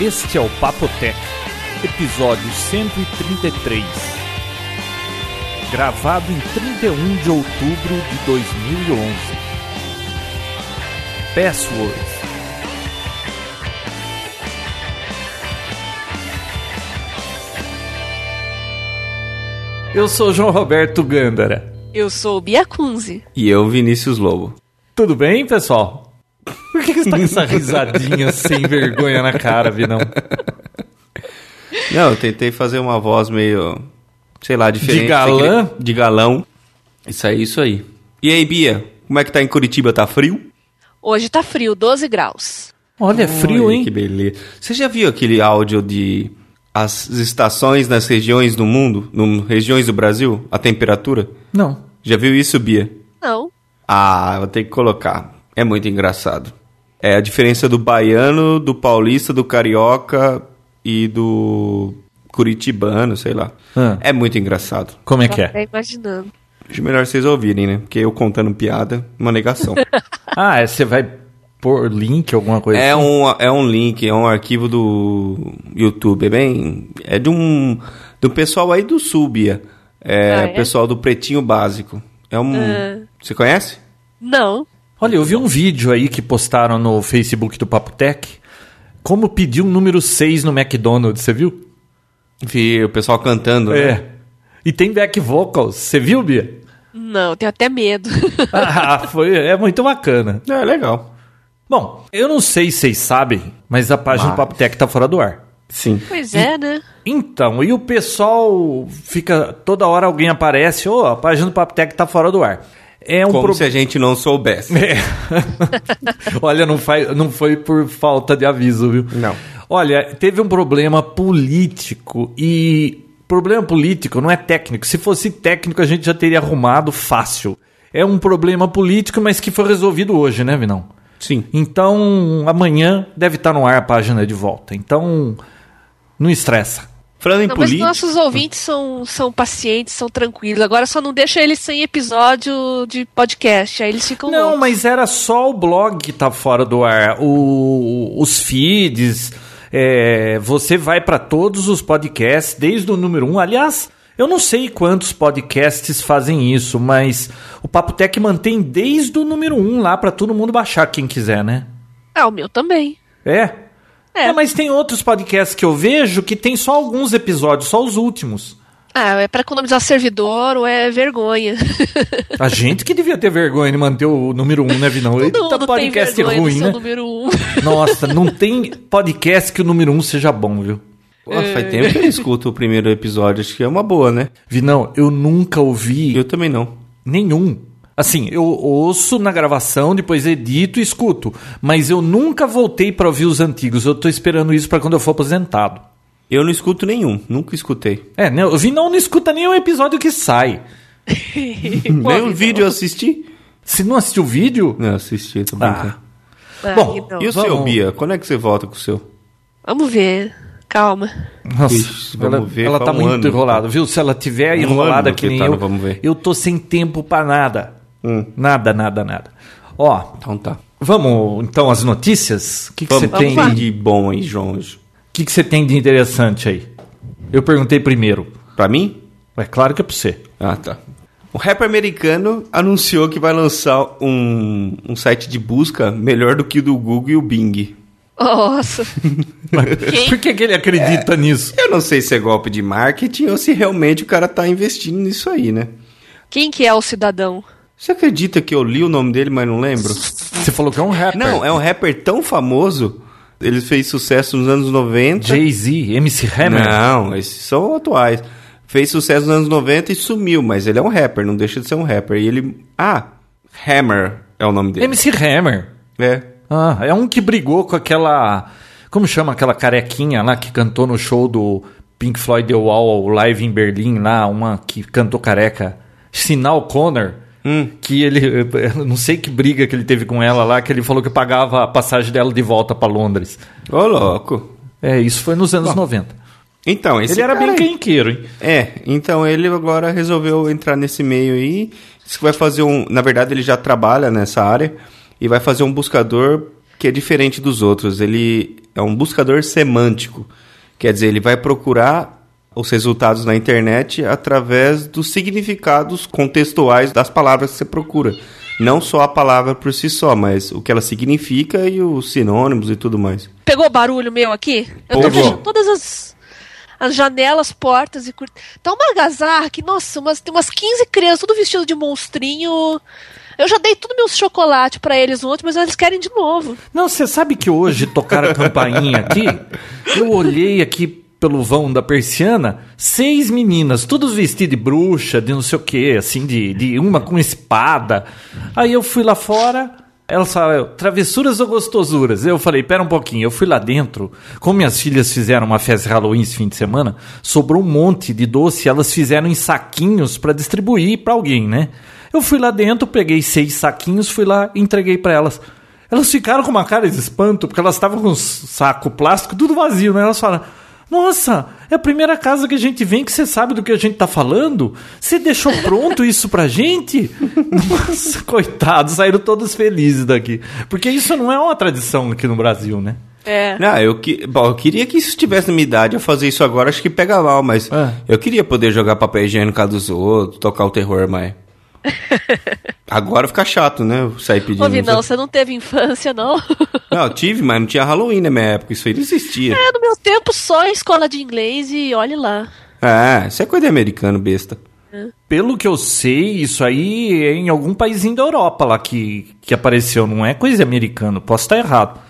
Este é o Papotec, episódio 133. Gravado em 31 de outubro de 2011. Passwords. Eu sou João Roberto Gândara. Eu sou Bia Kunze. E eu, Vinícius Lobo. Tudo bem, pessoal? Por que, que você tá com essa risadinha sem vergonha na cara, Vinão? Não, eu tentei fazer uma voz meio, sei lá, diferente. De galã? De galão. Isso aí, isso aí. E aí, Bia, como é que tá em Curitiba? Tá frio? Hoje tá frio, 12 graus. Olha, é frio, Olha hein? Que beleza. Você já viu aquele áudio de as estações nas regiões do mundo, no, regiões do Brasil, a temperatura? Não. Já viu isso, Bia? Não. Ah, vou ter que colocar. É muito engraçado. É a diferença do baiano, do paulista, do carioca e do curitibano, sei lá. Ah. É muito engraçado. Como é que é? até imaginando. Acho melhor vocês ouvirem, né? Porque eu contando piada, uma negação. Ah, é, você vai pôr link, alguma coisa é, assim? um, é um link, é um arquivo do YouTube. É bem. É de um. Do pessoal aí do Sul, Bia. É, Ah, é? pessoal do Pretinho Básico. É um. Você conhece? Não. Olha, eu vi um vídeo aí que postaram no Facebook do Papotec. Como pedir um número 6 no McDonald's, você viu? Vi o pessoal cantando. né? É. E tem back vocals, você viu, Bia? Não, tenho até medo. ah, foi, é muito bacana. É, legal. Bom, eu não sei se vocês sabem, mas a página do Mas- Papotec tá fora do ar. Sim. pois é, né? Então, e o pessoal fica. Toda hora alguém aparece, ô, a página do Papotec tá fora do ar. É um Como pro- se a gente não soubesse. É. Olha, não, faz, não foi por falta de aviso, viu? Não. Olha, teve um problema político e. Problema político não é técnico. Se fosse técnico, a gente já teria arrumado fácil. É um problema político, mas que foi resolvido hoje, né, Vinão? Sim. Então, amanhã deve estar no ar a página de volta. Então, não estressa. Falando em Não, mas política. nossos ouvintes são, são pacientes, são tranquilos. Agora só não deixa eles sem episódio de podcast. Aí eles ficam Não, loucos. mas era só o blog que tá fora do ar. O, os feeds. é, você vai para todos os podcasts, desde o número 1. Um. Aliás, eu não sei quantos podcasts fazem isso, mas o Papo Tech mantém desde o número 1 um lá para todo mundo baixar, quem quiser, né? Ah, o meu também. É? É. É, mas tem outros podcasts que eu vejo que tem só alguns episódios, só os últimos. Ah, é pra economizar servidor ou é vergonha. A gente que devia ter vergonha de manter o número 1, um, né, Vinão? Todo Eita, mundo tem podcast vergonha ruim, né? número um. Nossa, não tem podcast que o número 1 um seja bom, viu? Pô, faz tempo que eu escuto o primeiro episódio. Acho que é uma boa, né? Vinão, eu nunca ouvi Eu também não. nenhum. Assim, eu ouço na gravação, depois edito e escuto. Mas eu nunca voltei pra ouvir os antigos. Eu tô esperando isso pra quando eu for aposentado. Eu não escuto nenhum. Nunca escutei. É, né? O Vinão não escuta nenhum episódio que sai. Nem um vídeo eu assisti. Se não assistiu o vídeo. Não, assisti, tô brincando. Ah, Bom, então. E o Vamos. seu, Bia? Quando é que você volta com o seu? Vamos ver. Calma. Nossa, Ixi, vamos ela, ver ela tá um muito ano. enrolada, viu? Se ela tiver Um enrolada que que nem tá eu, Vamos Ver. eu tô sem tempo pra nada. Hum. Nada, nada, nada. Ó, Então tá. vamos então às notícias? O que que você tem? de bom aí, João? O que que você tem de interessante aí? Eu perguntei primeiro. Pra mim? É claro que é pra você. Ah, tá. O rapper americano anunciou que vai lançar um, um site de busca melhor do que o do Google e o Bing. Nossa. Por que, que ele acredita nisso? Eu não sei se é golpe de marketing ou se realmente o cara tá investindo nisso aí, né? Quem que é o cidadão? Você acredita que eu li o nome dele, mas não lembro? Você falou que é um rapper. Não, é um rapper tão famoso. Ele fez sucesso nos anos 90. Jay-Z, MC Hammer. Não, esses são atuais. Fez sucesso nos anos 90 e sumiu, mas ele é um rapper, não deixa de ser um rapper. E ele. Ah, Hammer é o nome dele. MC Hammer. É. Ah, é um que brigou com aquela. Como chama aquela carequinha lá que cantou no show do Pink Floyd The Wall live em Berlim lá, uma que cantou careca. Sinal Connor. Que ele. Não sei que briga que ele teve com ela lá, que ele falou que pagava a passagem dela de volta pra Londres. Ô, louco. É, isso foi nos anos 90. Então, esse Ele era bem quenqueiro, hein? É, então ele agora resolveu entrar nesse meio aí. Diz que vai fazer um. Na verdade, ele já trabalha nessa área e vai fazer um buscador que é diferente dos outros. Ele é um buscador semântico. Quer dizer, ele vai procurar os resultados na internet através dos significados contextuais das palavras que você procura. Não só a palavra por si só, mas o que ela significa e os sinônimos e tudo mais. Pegou barulho meu aqui? Eu tô fechando todas as, as janelas, portas e. Tá uma algazarra que, nossa, umas, tem umas 15 crianças, tudo vestido de monstrinho. Eu já dei tudo meus chocolate pra eles ontem, mas eles querem de novo. Não, você sabe que hoje tocaram a campainha aqui? Eu olhei aqui pelo vão da persiana, seis meninas, todas vestidas de bruxa, de não sei o que, assim, de, de uma com espada. Aí eu fui lá fora, elas falaram, travessuras ou gostosuras? Eu falei, pera um pouquinho, eu fui lá dentro, como minhas filhas fizeram uma festa de Halloween esse fim de semana, sobrou um monte de doce, elas fizeram em saquinhos pra distribuir pra alguém, né? Eu fui lá dentro, peguei seis saquinhos, fui lá entreguei pra elas. Elas ficaram com uma cara de espanto, porque elas estavam com um saco plástico tudo vazio, né? Elas falaram: Nossa, é a primeira casa que a gente vem que você sabe do que a gente tá falando? Você deixou pronto isso pra gente? Nossa, coitados, saíram todos felizes daqui. Porque isso não é uma tradição aqui no Brasil, né? É. Não, eu, que, bom, eu queria que isso tivesse na minha idade. Eu fazer isso agora, acho que pega mal, mas É. eu queria poder jogar papel higiênico dos outros, tocar o terror, mas. agora fica chato, né? Sair pedindo. Ô, Vinão, você não teve infância, não? Não, eu tive, mas não tinha Halloween na minha época. Isso aí não existia. É, no meu tempo só escola de inglês e olhe lá. É, isso é coisa de americano, besta. Pelo que eu sei, isso aí é em algum paísinho da Europa lá que, que apareceu, não é coisa americana. Posso estar errado.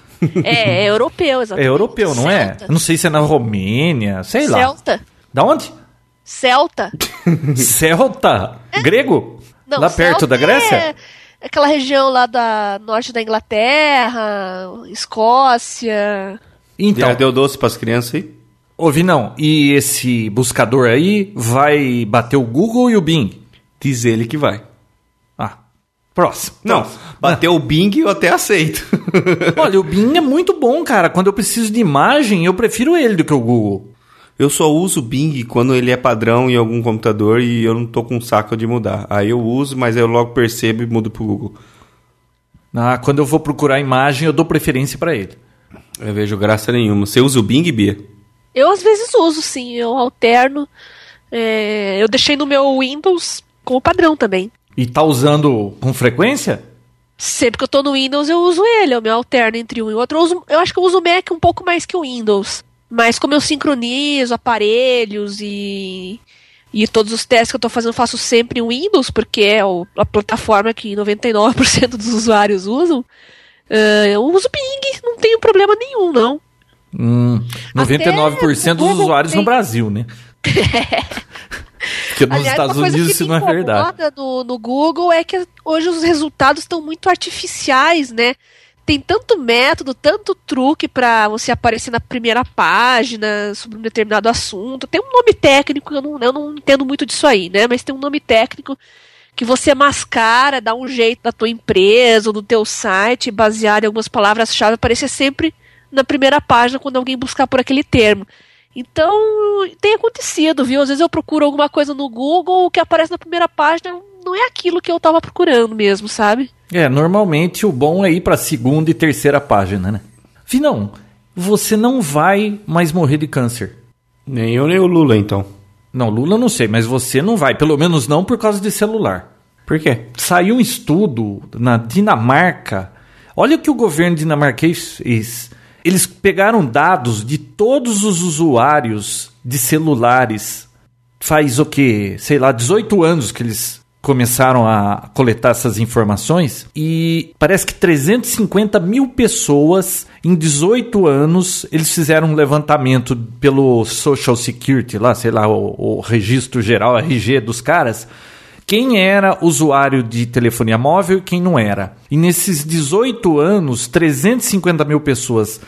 É, é europeu, É exatamente. europeu, não é? Celta. Eu não sei se é na Romênia, sei lá. Celta. Da onde? Celta. Celta? Grego? Não, lá perto da Grécia? É aquela região lá da norte da Inglaterra, Escócia. Então, Já deu doce pras crianças aí? ouvi não. E esse buscador aí vai bater o Google e o Bing? Diz ele que vai. Ah, próximo. Não, Próximo. bateu o Bing eu até aceito. Olha, o Bing é muito bom, cara. Quando eu preciso de imagem, eu prefiro ele do que o Google. Eu só uso o Bing quando ele é padrão em algum computador e eu não tô com saco de mudar. Aí eu uso, mas eu logo percebo e mudo pro Google. Ah, quando eu vou procurar imagem, eu dou preferência pra ele. Eu vejo graça nenhuma. Você usa o Bing, Bia? Eu às vezes uso, sim, eu alterno. É, eu deixei no meu Windows como padrão também. E tá usando com frequência? Sempre que eu tô no Windows, eu uso ele, eu me alterno entre um e outro. Eu, uso- eu acho que eu uso o Mac um pouco mais que o Windows. Mas como eu sincronizo aparelhos e, e todos os testes que eu tô fazendo, eu faço sempre em Windows, porque é a plataforma que 99% dos usuários usam. eh, eu uso o Bing, não tenho problema nenhum, não. Hum, 99% dos usuários tem- no Brasil, né? Porque nos Aliás, Estados Unidos isso não é verdade. No, no Google é que hoje os resultados estão muito artificiais, né? Tem tanto método, tanto truque pra você aparecer na primeira página sobre um determinado assunto. Tem um nome técnico, eu não, eu não entendo muito disso aí, né? Mas tem um nome técnico que você mascara, dá um jeito da tua empresa ou do teu site, baseado em algumas palavras-chave, aparecer sempre na primeira página quando alguém buscar por aquele termo. Então, tem acontecido, viu? Às vezes eu procuro alguma coisa no Google, o que aparece na primeira página não é aquilo que eu tava procurando mesmo, sabe? É, normalmente o bom é ir pra segunda e terceira página, né? Vinão, você não vai mais morrer de câncer. Nem eu, nem o Lula, então. Não, Lula eu não sei, mas você não vai, pelo menos não por causa de celular. Por quê? Saiu um estudo na Dinamarca. Olha o que o governo dinamarquês fez. Eles pegaram dados de todos os usuários de celulares. Faz o que? Sei lá, 18 anos que eles começaram a coletar essas informações e parece que 350 mil pessoas em 18 anos eles fizeram um levantamento pelo Social Security lá, sei lá, o, o registro geral RG dos caras quem era usuário de telefonia móvel e quem não era. E nesses 18 anos, 350 mil pessoas,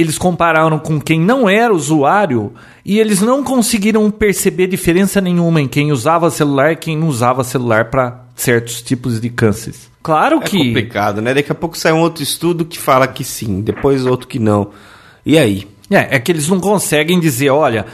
eles compararam com quem não era usuário e eles não conseguiram perceber diferença nenhuma em quem usava celular e quem não usava celular para certos tipos de cânceres. Claro É que. complicado, né? Daqui a pouco sai um outro estudo que fala que sim, depois outro que não. E aí? É, é que eles não conseguem dizer, olha,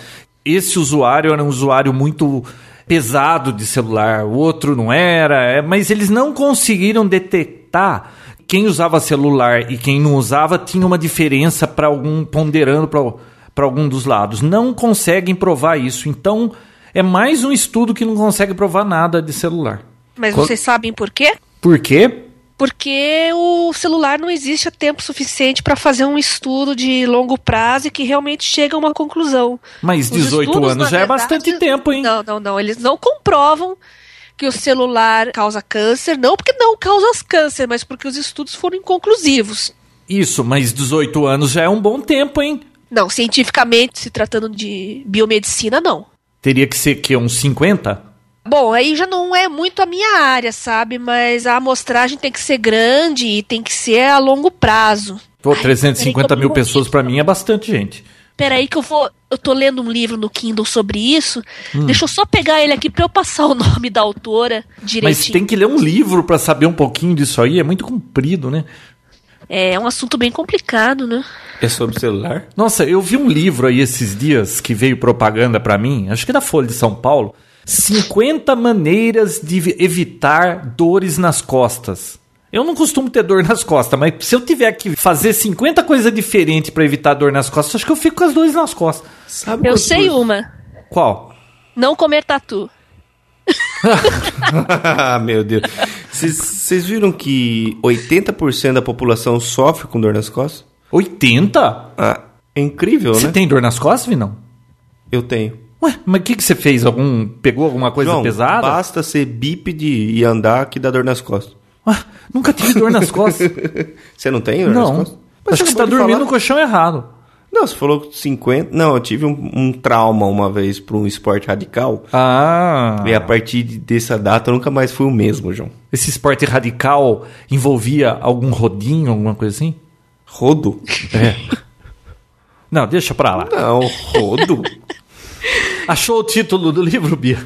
esse usuário era um usuário muito pesado de celular, o outro não era, é, mas eles não conseguiram detectar quem usava celular e quem não usava tinha uma diferença para algum ponderando para algum dos lados. Não conseguem provar isso. Então, é mais um estudo que não consegue provar nada de celular. Mas vocês sabem por quê? Por quê? Porque o celular não existe a tempo suficiente para fazer um estudo de longo prazo e que realmente chega a uma conclusão. Mas 18 anos já verdade, é bastante tempo, hein? Não, não, não. Eles não comprovam que o celular causa câncer, não porque não causa câncer, mas porque os estudos foram inconclusivos. Isso, mas 18 anos já é um bom tempo, hein? Não, cientificamente, se tratando de biomedicina, não. Teria que ser que uns 50? Bom, aí já não é muito a minha área, sabe? Mas a amostragem tem que ser grande e tem que ser a longo prazo. Pô, 350 Ai, mil pessoas para mim é bastante gente. Peraí que eu vou. Eu tô lendo um livro no Kindle sobre isso. Hum. Deixa eu só pegar ele aqui pra eu passar o nome da autora direitinho. Mas tem que ler um livro para saber um pouquinho disso aí. É muito comprido, né? É um assunto bem complicado, né? É sobre celular? Nossa, eu vi um livro aí esses dias que veio propaganda para mim, acho que é da Folha de São Paulo, 50 maneiras de evitar dores nas costas. Eu não costumo ter dor nas costas, mas se eu tiver que fazer 50 coisas diferentes para evitar dor nas costas, acho que eu fico com as dores nas costas. Sabe eu sei uma. Qual? Não comer tatu. Meu Deus. Vocês viram que 80% da população sofre com dor nas costas? 80? Ah, é incrível, Você né? Você tem dor nas costas, Vinão? Eu tenho. Ué, mas o que, que você fez? Algum, pegou alguma coisa João, pesada? basta ser bípede e andar que dá dor nas costas. Ué, nunca tive dor nas costas. você não tem dor não. nas costas? Mas Acho que você está dormindo falar. no colchão errado. Não, você falou 50. Não, eu tive um, um trauma uma vez para um esporte radical. Ah. E a partir dessa data eu nunca mais fui o mesmo, João. Esse esporte radical envolvia algum rodinho, alguma coisa assim? Rodo? É. Não, deixa pra lá. Não, rodo. Achou o título do livro, Bia?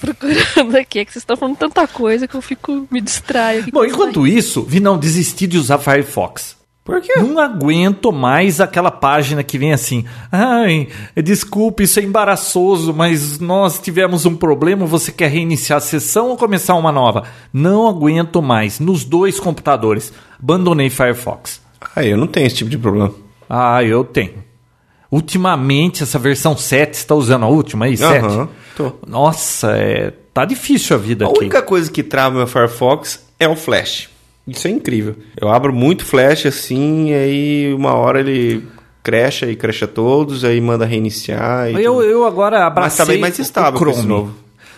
Procurando aqui, é que vocês estão falando tanta coisa que eu fico me distraio. Bom, enquanto isso, vi não desistir de usar Firefox. Por quê? Não aguento mais aquela página que vem assim. Ai, desculpe, isso é embaraçoso, mas nós tivemos um problema. Você quer reiniciar a sessão ou começar uma nova? Não aguento mais. Nos dois computadores. Abandonei Firefox. Ah, eu não tenho esse tipo de problema. Ah, eu tenho. Ultimamente, essa versão 7, está usando a última aí? 7? Uhum, tô. Nossa, é, tá difícil a vida a aqui. A única coisa que trava meu Firefox é o Flash. Isso é incrível. Eu abro muito Flash assim, e aí uma hora ele crecha e crecha todos, aí manda reiniciar. eu, eu agora abracei Mas tá bem mais estável o Chrome. novo.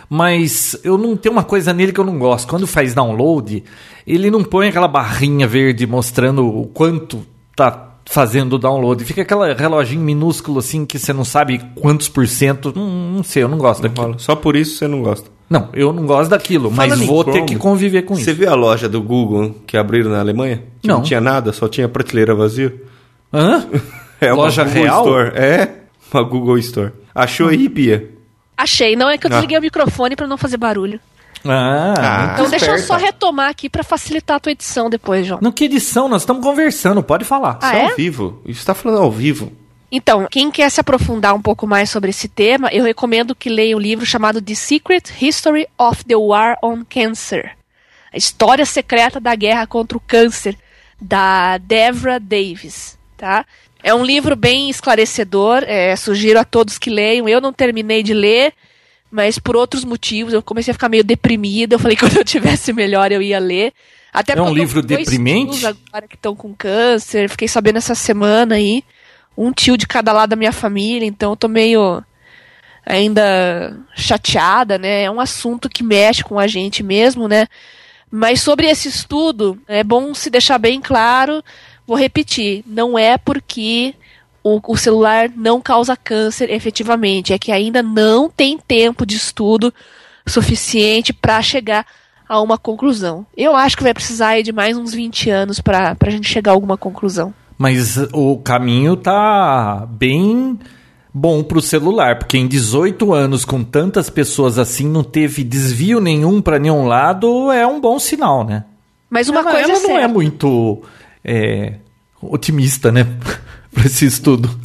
Mas eu não tenho uma coisa nele que eu não gosto. Quando faz download, ele não põe aquela barrinha verde mostrando o quanto tá fazendo o download. Fica aquele reloginho minúsculo assim que você não sabe quantos por cento. Não, não sei, eu não gosto daquilo. Só por isso você não gosta. Não, eu não gosto daquilo, mas vou Chrome, ter que conviver com você isso. Você viu a loja do Google que abriram na Alemanha? Que não. não tinha nada, só tinha prateleira vazia. Hã? É loja Google real? Store. É, uma Google Store. Achou aí, Bia? Achei. Não é que eu ah. desliguei ah. o microfone para não fazer barulho. Ah, ah então deixa eu só retomar aqui para facilitar a tua edição depois, João. Não, que edição? Nós estamos conversando, pode falar. Ah, Isso é? ao vivo. Isso está falando ao vivo. Então, quem quer se aprofundar um pouco mais sobre esse tema, eu recomendo que leia um livro chamado The Secret History of the War on Cancer. A história secreta da guerra contra o câncer, da Devra Davis, tá? É um livro bem esclarecedor, é, sugiro a todos que leiam. Eu não terminei de ler, mas por outros motivos eu comecei a ficar meio deprimida. Eu falei que quando eu tivesse melhor eu ia ler. Até é um livro deprimente? Agora que estão com câncer, fiquei sabendo essa semana aí um tio de cada lado da minha família, então eu tô meio ainda chateada, né? É um assunto que mexe com a gente mesmo, né? Mas sobre esse estudo, é bom se deixar bem claro, vou repetir, não é porque o, o celular não causa câncer efetivamente, é que ainda não tem tempo de estudo suficiente para chegar a uma conclusão. Eu acho que vai precisar de mais uns 20 anos para a gente chegar a alguma conclusão. Mas o caminho tá bem bom pro celular, porque em 18 anos com tantas pessoas assim não teve desvio nenhum para nenhum lado, é um bom sinal, né? Mas uma ela, coisa ela é não é muito é, otimista, né, para esse estudo.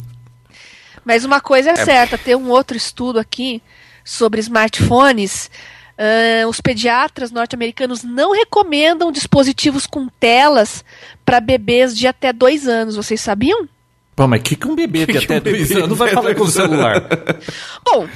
Mas uma coisa é, é certa, tem um outro estudo aqui sobre smartphones Uh, os pediatras norte-americanos não recomendam dispositivos com telas para bebês de até dois anos. Vocês sabiam? Pô, mas o que, que um bebê de até dois anos vai falar com o celular? Bom,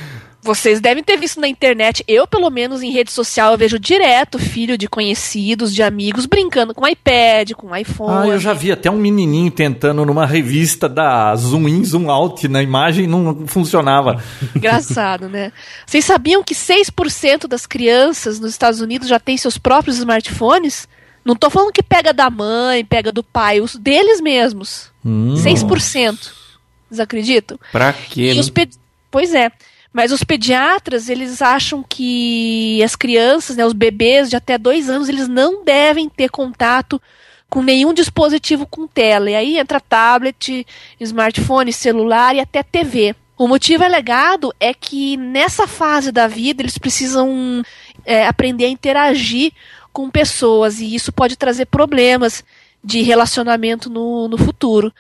vocês devem ter visto na internet, eu pelo menos em rede social eu vejo direto filho de conhecidos, de amigos brincando com iPad, com iPhone. Ah, eu já vi até um menininho tentando numa revista dar zoom in, zoom out na imagem não funcionava. Engraçado, né? Vocês sabiam que 6% das crianças nos Estados Unidos já têm seus próprios smartphones? Não tô falando que pega da mãe, pega do pai, os deles mesmos. Hum, 6%. Vocês acreditam? Pra quê? Né? Pois é. Mas os pediatras, eles acham que as crianças, né, os bebês de até dois anos, eles não devem ter contato com nenhum dispositivo com tela. E aí entra tablet, smartphone, celular e até TV. O motivo alegado é que nessa fase da vida eles precisam é, aprender a interagir com pessoas e isso pode trazer problemas de relacionamento no, no futuro.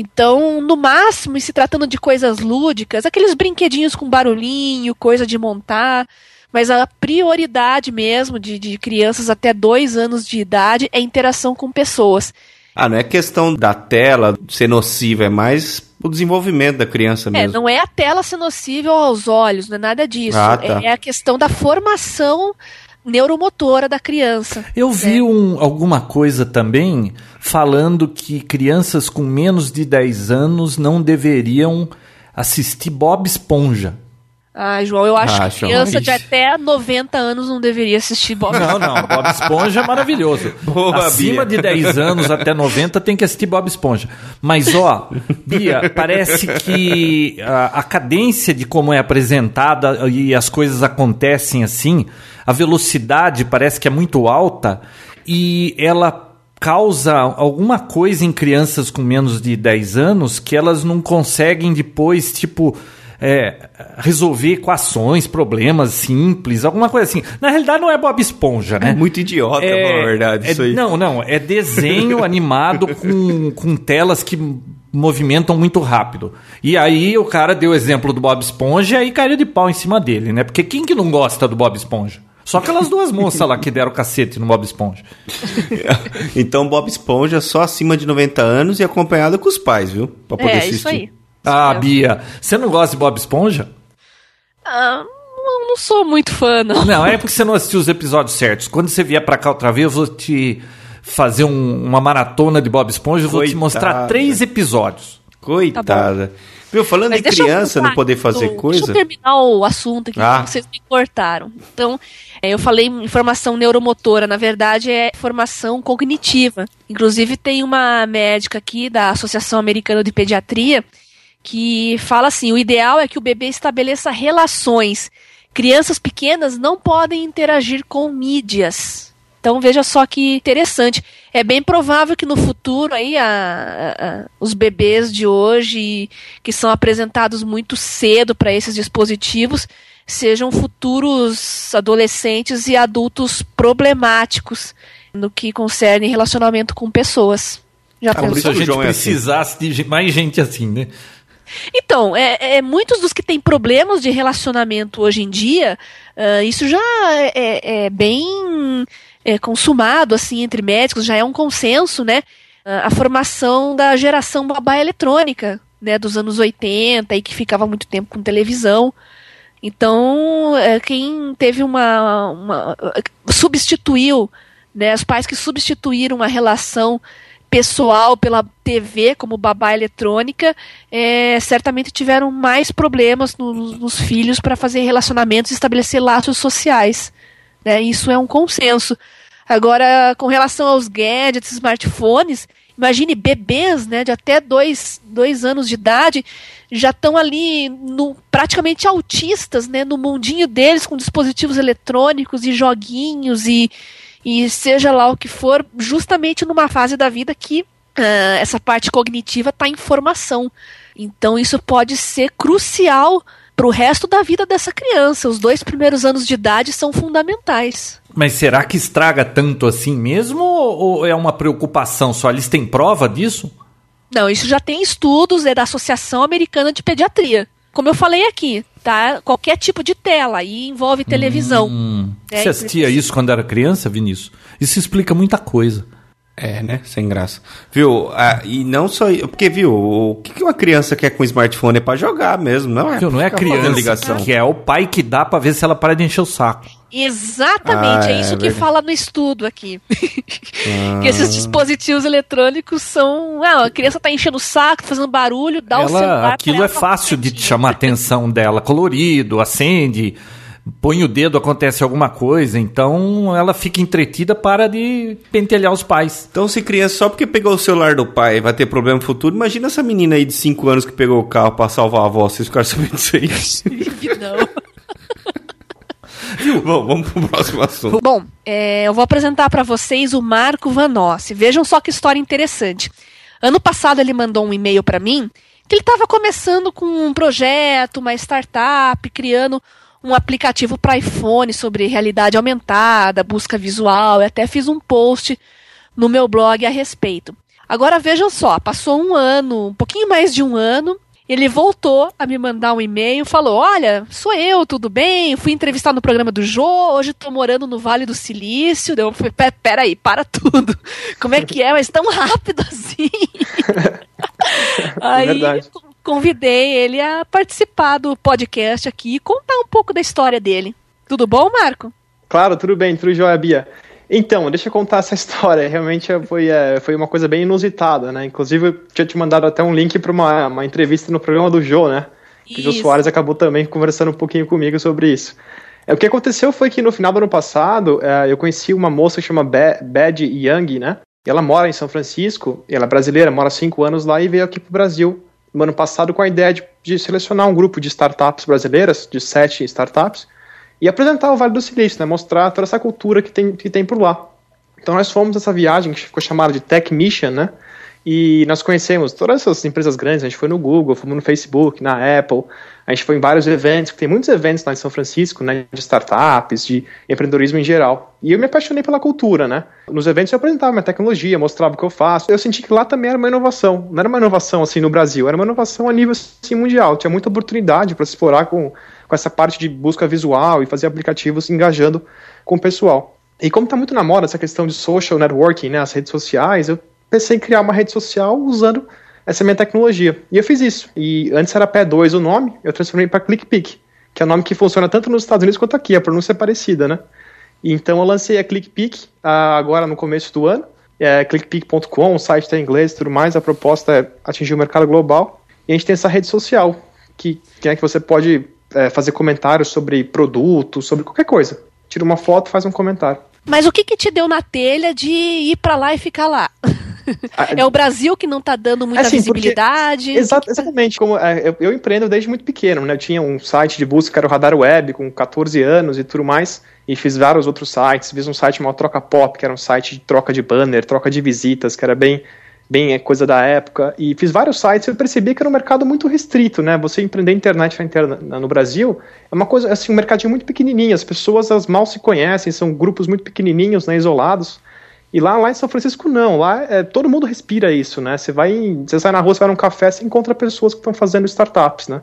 Então, no máximo, e se tratando de coisas lúdicas, aqueles brinquedinhos com barulhinho, coisa de montar, mas a prioridade mesmo de, de crianças até dois anos de idade é interação com pessoas. Ah, não é questão da tela ser nociva, é mais o desenvolvimento da criança é, mesmo. É, não é a tela ser nociva aos olhos, não é nada disso. Ah, tá. É a questão da formação neuromotora da criança. Eu vi um, alguma coisa também falando que crianças com menos de 10 anos não deveriam assistir Bob Esponja. Ah, João, eu acho ah, que criança de até 90 anos não deveria assistir Bob Esponja. Não, não, Bob Esponja é maravilhoso. Boa, Acima Bia. de 10 anos até 90 tem que assistir Bob Esponja. Mas, ó, Bia, parece que a, a cadência de como é apresentada e as coisas acontecem assim, a velocidade parece que é muito alta e ela causa alguma coisa em crianças com menos de 10 anos que elas não conseguem depois, tipo é, resolver equações, problemas simples, alguma coisa assim. Na realidade, não é Bob Esponja, né? É muito idiota, é, na verdade, é, isso aí. Não, não. É desenho animado com, com telas que movimentam muito rápido. E aí o cara deu o exemplo do Bob Esponja e caiu de pau em cima dele, né? Porque quem que não gosta do Bob Esponja? Só aquelas duas moças lá que deram cacete no Bob Esponja. então, Bob Esponja só acima de 90 anos e acompanhado com os pais, viu? Pra poder é, assistir. Isso aí. Ah, Bia, você não gosta de Bob Esponja? Ah, não, não sou muito fã, não. Não, é porque você não assistiu os episódios certos. Quando você vier pra cá outra vez, eu vou te fazer um, uma maratona de Bob Esponja. Eu vou te mostrar três episódios. Coitada. Tá Viu, falando Mas de criança não poder fazer coisa. Deixa eu terminar o assunto aqui ah. que vocês me cortaram. Então, é, eu falei informação neuromotora, na verdade é formação cognitiva. Inclusive, tem uma médica aqui da Associação Americana de Pediatria que fala assim: o ideal é que o bebê estabeleça relações. Crianças pequenas não podem interagir com mídias. Então veja só que interessante. É bem provável que no futuro aí a, a, os bebês de hoje que são apresentados muito cedo para esses dispositivos sejam futuros adolescentes e adultos problemáticos no que concerne relacionamento com pessoas. Já ah, pensou? Se a gente é assim. precisasse assim. de mais gente assim, né? Então, é, é, muitos dos que têm problemas de relacionamento hoje em dia, uh, isso já é, é, é bem é, consumado assim entre médicos, já é um consenso, né? Uh, a formação da geração babá eletrônica, né, dos anos 80 e que ficava muito tempo com televisão. Então, é, quem teve uma, uma substituiu, né, os pais que substituíram a relação pessoal pela TV, como babá eletrônica, é, certamente tiveram mais problemas no, nos filhos para fazer relacionamentos e estabelecer laços sociais. Né? Isso é um consenso. Agora, com relação aos gadgets, smartphones, imagine bebês né, de até dois, dois anos de idade já estão ali no, praticamente autistas, né, no mundinho deles, com dispositivos eletrônicos e joguinhos e e seja lá o que for, justamente numa fase da vida que uh, essa parte cognitiva está em formação. Então isso pode ser crucial para o resto da vida dessa criança. Os dois primeiros anos de idade são fundamentais. Mas será que estraga tanto assim mesmo ou é uma preocupação só? Eles têm prova disso? Não, isso já tem estudos, é da Associação Americana de Pediatria. Como eu falei aqui, evitar qualquer tipo de tela e envolve televisão. Hum. É, Você assistia isso quando era criança, Vinícius? Isso explica muita coisa. É, né? Sem graça. Viu? Ah, e não só. Porque, viu, o que uma criança quer com smartphone é pra jogar mesmo, não é? Viu, não é a criança ligação. que é o pai que dá pra ver se ela para de encher o saco. Exatamente, Ah, é isso é que verdade. fala no estudo aqui. Ah. que esses dispositivos eletrônicos são. Ah, a criança tá enchendo o saco, tá fazendo barulho, dá o celular. ela, pra aquilo ela é fácil de chamar a atenção dela. Colorido, acende, põe o dedo, acontece alguma coisa. Então ela fica entretida para de pentelhar os pais. Então, se criança só porque pegou o celular do pai vai ter problema no futuro, imagina essa menina aí de 5 anos que pegou o carro pra salvar a avó. Vocês ficaram sabendo disso aí? Não. Bom, vamos pro próximo assunto. Bom, é, eu vou apresentar para vocês o Marco Vanossi. Vejam só que história interessante. Ano passado ele mandou um e-mail para mim que ele estava começando com um projeto, uma startup, criando um aplicativo para iPhone sobre realidade aumentada, busca visual. Eu até fiz um post no meu blog a respeito. Agora vejam só, passou um ano, um pouquinho mais de um ano, ele voltou a me mandar um e-mail, falou: Olha, sou eu, tudo bem? Fui entrevistar no programa do Jô, hoje estou morando no Vale do Silício. Eu falei: "Pé- Peraí, para tudo. Como é que é? Mas tão rápido assim. Aí verdade. Convidei ele a participar do podcast aqui e contar um pouco da história dele. Tudo bom, Marco? Claro, tudo bem, tudo jóia, Bia. Então, deixa eu contar essa história. Realmente foi, é, foi uma coisa bem inusitada, né? Inclusive, eu tinha te mandado até um link para uma, uma entrevista no programa do Jô, né? Que o Jô Isso. Soares acabou também conversando um pouquinho comigo sobre isso. É, o que aconteceu foi que no final do ano passado, é, eu conheci uma moça que chama Ba- Bad Young, né? E ela mora em São Francisco, ela é brasileira, mora há cinco anos lá e veio aqui pro Brasil no ano passado com a ideia de, de selecionar um grupo de startups brasileiras, de sete startups, e apresentar o Vale do Silício, né? Mostrar toda essa cultura que tem, que tem por lá. Então nós fomos nessa viagem que ficou chamada de Tech Mission, né? E nós conhecemos todas essas empresas grandes, a gente foi no Google, fomos no Facebook, na Apple, a gente foi em vários eventos, tem muitos eventos lá em São Francisco, né, de startups, de empreendedorismo em geral. E eu me apaixonei pela cultura, né? Nos eventos eu apresentava minha tecnologia, mostrava o que eu faço. Eu senti que lá também era uma inovação. Não era uma inovação assim no Brasil, era uma inovação a nível assim, mundial. Tinha muita oportunidade para explorar com, com essa parte de busca visual e fazer aplicativos engajando com o pessoal. E como está muito na moda essa questão de social networking, né, as redes sociais, eu pensei em criar uma rede social usando essa minha tecnologia. E eu fiz isso. E antes era P2 o nome, eu transformei para ClickPick, que é um nome que funciona tanto nos Estados Unidos quanto aqui, a pronúncia é parecida, né? Então eu lancei a ClickPick ah, agora no começo do ano. É, clickpick.com, o site está em inglês e tudo mais. A proposta é atingir o mercado global. E a gente tem essa rede social, que, que é que você pode é, fazer comentários sobre produtos, sobre qualquer coisa. Tira uma foto, faz um comentário. Mas o que, que te deu na telha de ir pra lá e ficar lá? É o Brasil que não tá dando muita Assim, porque- visibilidade? Exa- O que que- exatamente. Como, é, eu, eu empreendo desde muito pequeno, né? Eu tinha um site de busca que era o Radar Web, com 14 anos e tudo mais, e fiz vários outros sites. Fiz um site chamado Troca Pop, que era um site de troca de banner, troca de visitas, que era bem, bem é, coisa da época. E fiz vários sites e eu percebi que era um mercado muito restrito, né? Você empreender internet no Brasil é uma coisa, assim, um mercadinho muito pequenininho. As pessoas as mal se conhecem, são grupos muito pequenininhos, né? Isolados. E lá, lá em São Francisco não, lá é, todo mundo respira isso, né? Você vai, você sai na rua, você vai num café, você encontra pessoas que estão fazendo startups, né?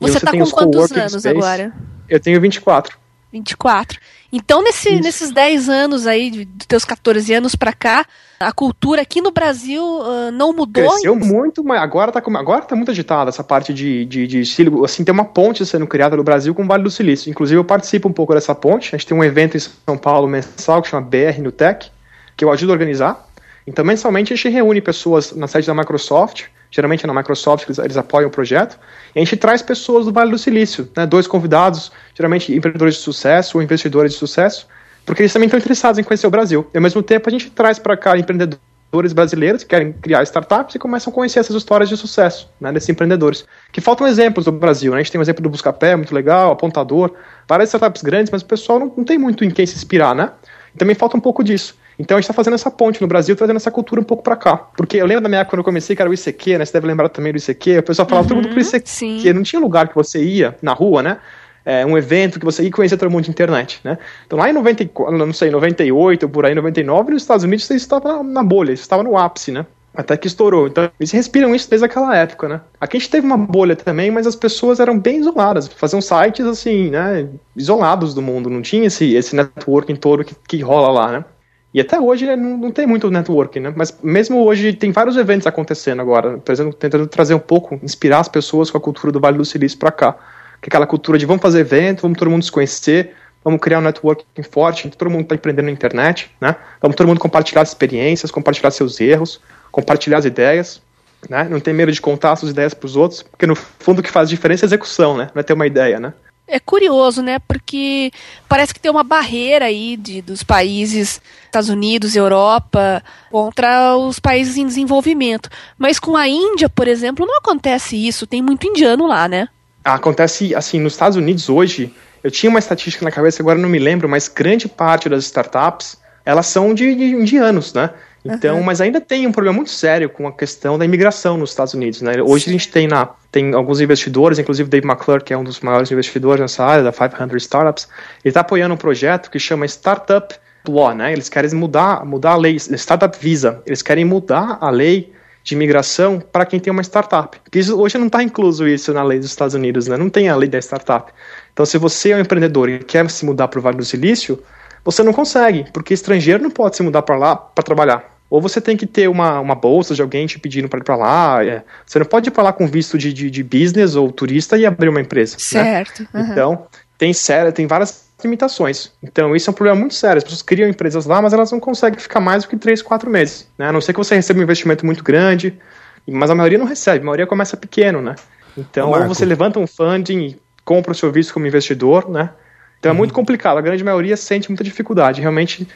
E Você tá com os quantos anos space. agora? Eu tenho 24. 24. Então, nesse, Isso. nesses 10 anos aí, de- dos teus 14 anos pra cá, a cultura aqui no Brasil ah, não mudou? Cresceu muito, mas agora tá, agora tá muito agitada essa parte de, de, de estilo. Assim, tem uma ponte sendo criada no Brasil com o Vale do Silício. Inclusive, eu participo um pouco dessa ponte. A gente tem um evento em São Paulo mensal que chama BR no Tech, que eu ajudo a organizar. Então, mensalmente, a gente reúne pessoas na sede da Microsoft. Geralmente é na Microsoft que eles, eles apoiam o projeto. E a gente traz pessoas do Vale do Silício, né, dois convidados, geralmente empreendedores de sucesso ou investidores de sucesso, porque eles também estão interessados em conhecer o Brasil. E, ao mesmo tempo, a gente traz para cá empreendedores brasileiros que querem criar startups e começam a conhecer essas histórias de sucesso né, desses empreendedores. Que faltam exemplos do Brasil. Né? A gente tem o exemplo do Buscapé, muito legal, Apontador, várias startups grandes, mas o pessoal não, não tem muito em quem se inspirar, né? E também falta um pouco disso. Então a gente está fazendo essa ponte no Brasil, trazendo essa cultura um pouco para cá. Porque eu lembro da minha época quando eu comecei, que era o ICQ, né? Você deve lembrar também do ICQ. O pessoal falava todo mundo pro ICQ. sim. Não tinha lugar que você ia na rua, né? É, um evento que você ia conhecer todo mundo de internet, né? Então lá em 94, não sei, 98, por aí, 99, nos Estados Unidos você estava na, na bolha, você estava no ápice, né? Até que estourou. Então, eles respiram isso desde aquela época, né? Aqui a gente teve uma bolha também, mas as pessoas eram bem isoladas. Faziam sites, assim, né? Isolados do mundo. Não tinha esse, esse networking todo que, que rola lá, né? E até hoje né, não, não, tem muito networking, né? Mas mesmo hoje tem vários eventos acontecendo agora, exemplo, tentando trazer um pouco, inspirar as pessoas com a cultura do Vale do Silício para cá. Que é aquela cultura de vamos fazer evento, vamos todo mundo se conhecer, vamos criar um networking forte, todo mundo está empreendendo na internet, né? Vamos todo mundo compartilhar experiências, compartilhar seus erros, compartilhar as ideias, né? Não tem medo de contar suas ideias para os outros, porque no fundo o que faz diferença é a execução, né? Não é ter uma ideia, né? É curioso, né? Porque parece que tem uma barreira aí de, dos países, Estados Unidos, Europa, contra os países em desenvolvimento. Mas com a Índia, por exemplo, não acontece isso. Tem muito indiano lá, né? Acontece, assim, nos Estados Unidos hoje, eu tinha uma estatística na cabeça, agora não me lembro, mas grande parte das startups, elas são de, de indianos, né? Então, uhum. mas ainda tem um problema muito sério com a questão da imigração nos Estados Unidos. Né? Hoje Sim. a gente tem, na, tem alguns investidores, inclusive Dave McClure, que é um dos maiores investidores nessa área da 500 Startups, ele está apoiando um projeto que chama Startup Law. Né? Eles querem mudar, mudar a lei, Startup Visa. Eles querem mudar a lei de imigração para quem tem uma startup. Porque isso, hoje não está incluso isso na lei dos Estados Unidos, né? não tem a lei da startup. Então, se você é um empreendedor e quer se mudar para o Vale do Silício, você não consegue, porque estrangeiro não pode se mudar para lá para trabalhar. Ou você tem que ter uma, uma bolsa de alguém te pedindo para ir para lá. É. Você não pode ir para lá com visto de, de, de, business ou turista e abrir uma empresa. Né? Certo. Né? Uhum. Então, tem, sério, tem várias limitações. Então, isso é um problema muito sério. As pessoas criam empresas lá, mas elas não conseguem ficar mais do que 3, 4 meses. Né? A não ser que você receba um investimento muito grande, mas a maioria não recebe, a maioria começa pequeno, né? Então, ou você levanta um funding e compra o seu visto como investidor, né? Então uhum. é muito complicado, a grande maioria sente muita dificuldade. Realmente,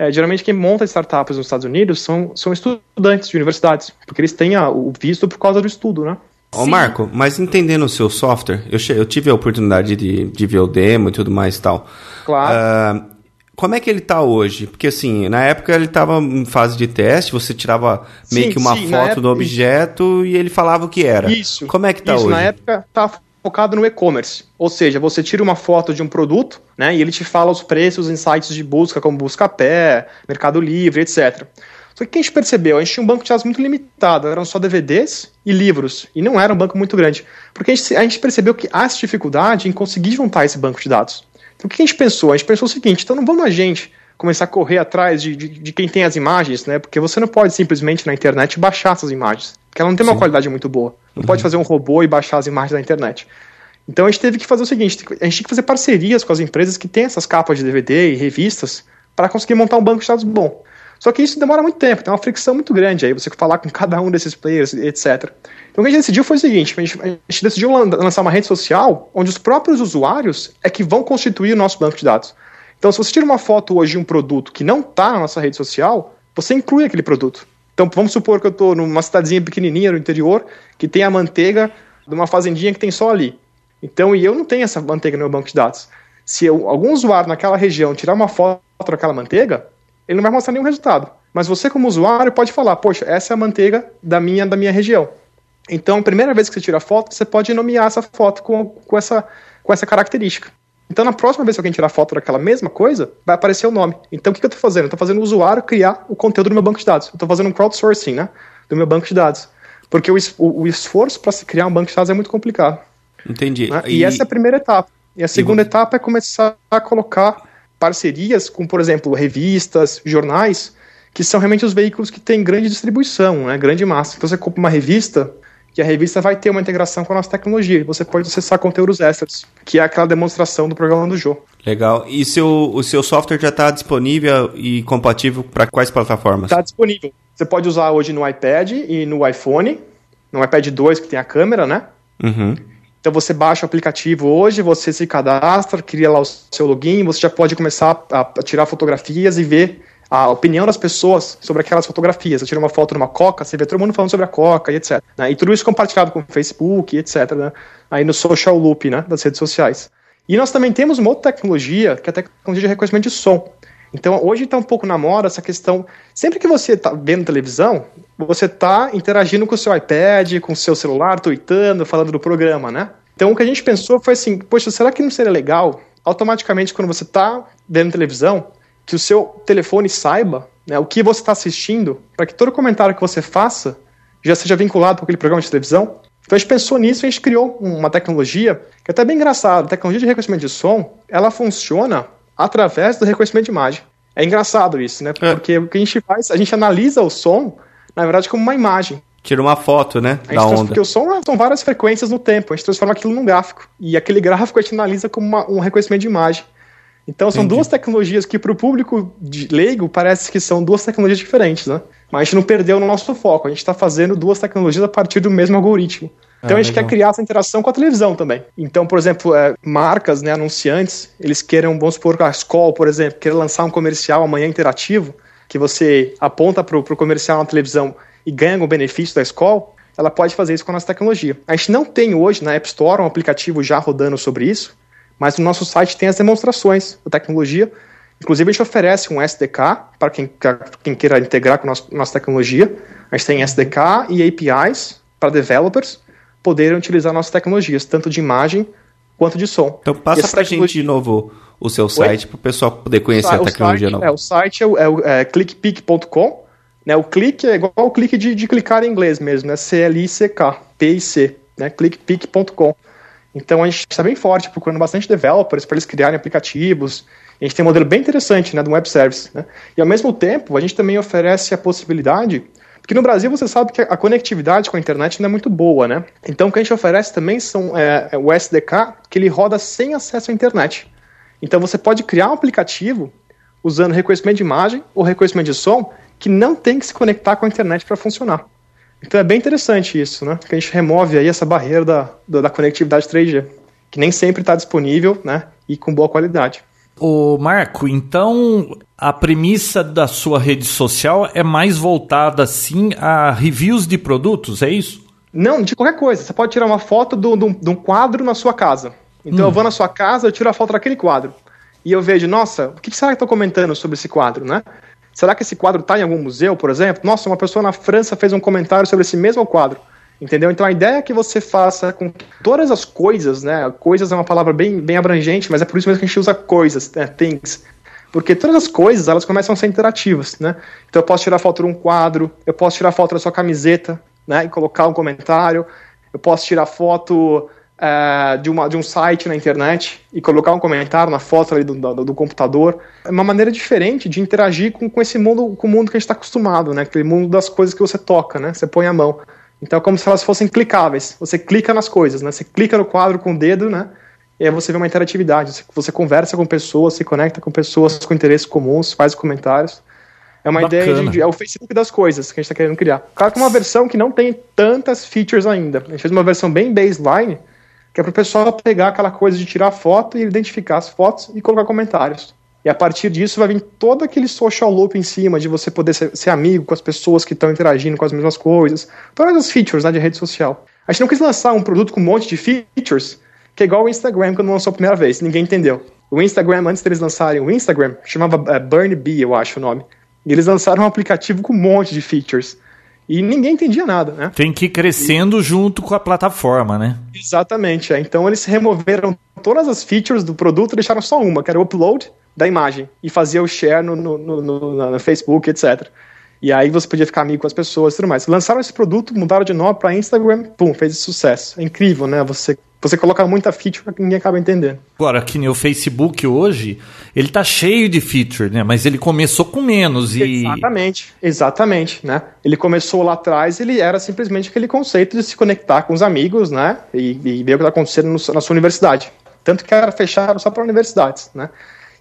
é, geralmente quem monta startups nos Estados Unidos são, são estudantes de universidades, porque eles têm a, o visto por causa do estudo, né? Ô Marco, mas entendendo o seu software, eu, eu tive a oportunidade de, de ver o demo e tudo mais e tal. Claro. Uh, como é que ele está hoje? Porque assim, na época ele estava em fase de teste, você tirava meio sim, que uma sim, foto época, do objeto e ele falava o que era. Isso. Como é que está hoje? Na época tá focado no e-commerce. Ou seja, você tira uma foto de um produto, né, e ele te fala os preços em sites de busca como Buscapé, Mercado Livre, etc. Só que a gente percebeu? A gente tinha um banco de dados muito limitado, eram só DVDs e livros, e não era um banco muito grande. Porque a gente, a gente percebeu que há essa dificuldade em conseguir juntar esse banco de dados. Então o que a gente pensou? A gente pensou o seguinte, então não vamos a gente começar a correr atrás de, de, de, quem tem as imagens, né? Porque você não pode simplesmente na internet baixar essas imagens, porque ela não tem Sim. uma qualidade muito boa. Não uhum. pode fazer um robô e baixar as imagens da internet. Então a gente teve que fazer o seguinte: a gente tinha que fazer parcerias com as empresas que têm essas capas de DVD e revistas para conseguir montar um banco de dados bom. Só que isso demora muito tempo, tem uma fricção muito grande aí, você falar com cada um desses players, etc. Então o que a gente decidiu foi o seguinte: a gente, a gente decidiu lançar uma rede social onde os próprios usuários é que vão constituir o nosso banco de dados. Então, se você tira uma foto hoje de um produto que não está na nossa rede social, você inclui aquele produto. Então, vamos supor que eu estou numa cidadezinha pequenininha no interior, que tem a manteiga de uma fazendinha que tem só ali. Então, e eu não tenho essa manteiga no meu banco de dados. Se eu, algum usuário naquela região tirar uma foto daquela manteiga, ele não vai mostrar nenhum resultado. Mas você, como usuário, pode falar: Poxa, essa é a manteiga da minha, da minha região. Então, a primeira vez que você tira a foto, você pode nomear essa foto com, com, essa, com essa característica. Então, na próxima vez que alguém tirar foto daquela mesma coisa, vai aparecer o nome. Então, o que, que eu estou fazendo? Eu estou fazendo o usuário criar o conteúdo do meu banco de dados. Eu estou fazendo um crowdsourcing né, do meu banco de dados. Porque o, o, o esforço para se criar um banco de dados é muito complicado. Entendi. Né? E... e... essa é a primeira etapa. E a segunda e... etapa é começar a colocar parcerias com, por exemplo, revistas, jornais, que são realmente os veículos que têm grande distribuição, né, grande massa. Então você compra uma revista e a revista vai ter uma integração com a nossa tecnologia. Você pode acessar conteúdos extras, que é aquela demonstração do programa do Jô. Legal. E seu, o seu software já está disponível e compatível para quais plataformas? Está disponível. Você pode usar hoje no iPad e no iPhone, no iPad 2 que tem a câmera, né? Uhum. Então você baixa o aplicativo hoje, você se cadastra, cria lá o seu login, você já pode começar a, a tirar fotografias e ver a opinião das pessoas sobre aquelas fotografias. Você tira uma foto de uma coca, você vê todo mundo falando sobre a coca e etc. Né? E tudo isso compartilhado com o Facebook etc. Né? Aí no social loop né? das redes sociais. E nós também temos uma outra tecnologia, que é a tecnologia de reconhecimento de som. Então, hoje está um pouco na moda essa questão. Sempre que você está vendo televisão, você está interagindo com o seu iPad, com o seu celular, tweetando, falando do programa, né? Então, o que a gente pensou foi assim: poxa, será que não seria legal, automaticamente, quando você está vendo televisão, que o seu telefone saiba né, o que você está assistindo, para que todo comentário que você faça já seja vinculado com aquele programa de televisão. Então a gente pensou nisso e a gente criou uma tecnologia que é até bem engraçada. A tecnologia de reconhecimento de som, ela funciona através do reconhecimento de imagem. É engraçado isso, né? É. Porque é. o que a gente faz, a gente analisa o som, na verdade, como uma imagem. Tira uma foto, né? da onda. Porque o som são várias frequências no tempo. A gente transforma aquilo num gráfico. E aquele gráfico a gente analisa como uma, um reconhecimento de imagem. Então são Entendi. duas tecnologias que para o público leigo parece que são duas tecnologias diferentes, né? Mas a gente não perdeu no nosso foco. A gente está fazendo duas tecnologias a partir do mesmo algoritmo. Então ah, a gente legal. quer criar essa interação com a televisão também. Então, por exemplo, é, marcas, né, anunciantes, eles queiram, vamos supor, a Skoll, por exemplo, queira lançar um comercial amanhã interativo, que você aponta para o comercial na televisão e ganha o benefício da Skoll, ela pode fazer isso com a nossa tecnologia. A gente não tem hoje na App Store um aplicativo já rodando sobre isso, mas no nosso site tem as demonstrações da tecnologia. Inclusive, a gente oferece um SDK para quem, quem, queira integrar com a nossa, tecnologia. A gente tem SDK e APIs para developers poderem utilizar nossas tecnologias, tanto de imagem quanto de som. Então passa para a gente de novo o seu site para o pessoal poder conhecer o a tecnologia site, nova. É, o site é, é, é clickpick.com. Né, o clique é igual o clique de, de clicar em inglês mesmo, né? C-L-I-C-K, P-I-C, né? clickpick.com. Então a gente está bem forte, procurando bastante developers para eles criarem aplicativos. A gente tem um modelo bem interessante né, do web service. Né? E ao mesmo tempo, a gente também oferece a possibilidade porque no Brasil você sabe que a conectividade com a internet não é muito boa, né? Então o que a gente oferece também são é, é o SDK que ele roda sem acesso à internet. Então você pode criar um aplicativo usando reconhecimento de imagem ou reconhecimento de som que não tem que se conectar com a internet para funcionar. Então é bem interessante isso, né? Que a gente remove aí essa barreira da, da, da conectividade 3G, que nem sempre está disponível, né? E com boa qualidade. O Marco, então a premissa da sua rede social é mais voltada assim a reviews de produtos, é isso? Não, de qualquer coisa. Você pode tirar uma foto de um quadro na sua casa. Então hum. eu vou na sua casa, eu tiro a foto daquele quadro. E eu vejo, nossa, o que será que estão comentando sobre esse quadro, né? Será que esse quadro está em algum museu, por exemplo? Nossa, uma pessoa na França fez um comentário sobre esse mesmo quadro. Entendeu? Então a ideia é que você faça com todas as coisas, né? Coisas é uma palavra bem, bem abrangente, mas é por isso mesmo que a gente usa coisas, né? things. Porque todas as coisas, elas começam a ser interativas, né? Então eu posso tirar foto de um quadro, eu posso tirar foto da sua camiseta, né? E colocar um comentário, eu posso tirar foto uh, de, uma, de um site na internet e colocar um comentário na foto ali do, do, do computador. É uma maneira diferente de interagir com, com esse mundo, com o mundo que a gente está acostumado, né? Aquele mundo das coisas que você toca, né? Você põe a mão. Então é como se elas fossem clicáveis. Você clica nas coisas, né? Você clica no quadro com o dedo, né? E aí você vê uma interatividade. Você, você conversa com pessoas, se conecta com pessoas com interesses comuns, faz comentários. É uma Bacana. ideia de, de, É o Facebook das coisas que a gente está querendo criar. Claro que é uma versão que não tem tantas features ainda. A gente fez uma versão bem baseline, que é para o pessoal pegar aquela coisa de tirar foto e identificar as fotos e colocar comentários. E a partir disso vai vir todo aquele social loop em cima de você poder ser, ser amigo com as pessoas que estão interagindo com as mesmas coisas. Todas as features né, de rede social. A gente não quis lançar um produto com um monte de features que é igual o Instagram quando lançou a primeira vez. Ninguém entendeu. O Instagram, antes deles lançarem o Instagram, chamava uh, Burn Bee, eu acho o nome. E eles lançaram um aplicativo com um monte de features. E ninguém entendia nada, né? Tem que ir crescendo e... junto com a plataforma, né? Exatamente. É. Então eles removeram todas as features do produto e deixaram só uma, que era o upload da imagem e fazia o share no, no, no, no, no Facebook, etc. E aí você podia ficar amigo com as pessoas e tudo mais. Lançaram esse produto, mudaram de nome para Instagram, pum, fez sucesso. É incrível, né? Você você coloca muita feature que ninguém acaba entendendo. Agora, que nem o Facebook hoje, ele tá cheio de feature, né? Mas ele começou com menos e... Exatamente, exatamente, né? Ele começou lá atrás, ele era simplesmente aquele conceito de se conectar com os amigos, né? E, e ver o que está acontecendo no, na sua universidade. Tanto que era fechado só para universidades, né?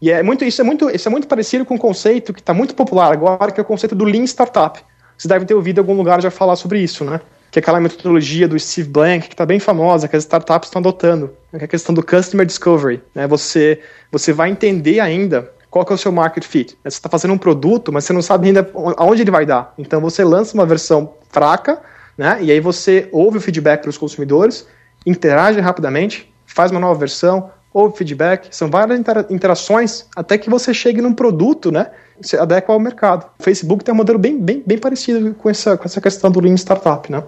E é muito, isso, é muito, isso é muito parecido com um conceito que está muito popular agora, que é o conceito do Lean Startup. Vocês devem ter ouvido em algum lugar já falar sobre isso, né? Que é aquela metodologia do Steve Blank, que está bem famosa, que as startups estão adotando, que é a questão do Customer Discovery. Né? Você, você vai entender ainda qual que é o seu market fit. Você está fazendo um produto, mas você não sabe ainda aonde ele vai dar. Então você lança uma versão fraca, né? e aí você ouve o feedback dos consumidores, interage rapidamente, faz uma nova versão, ou feedback, são várias interações até que você chegue num produto, né? Se adequa ao mercado. O Facebook tem um modelo bem, bem, bem parecido com essa, com essa questão do Lean Startup, né?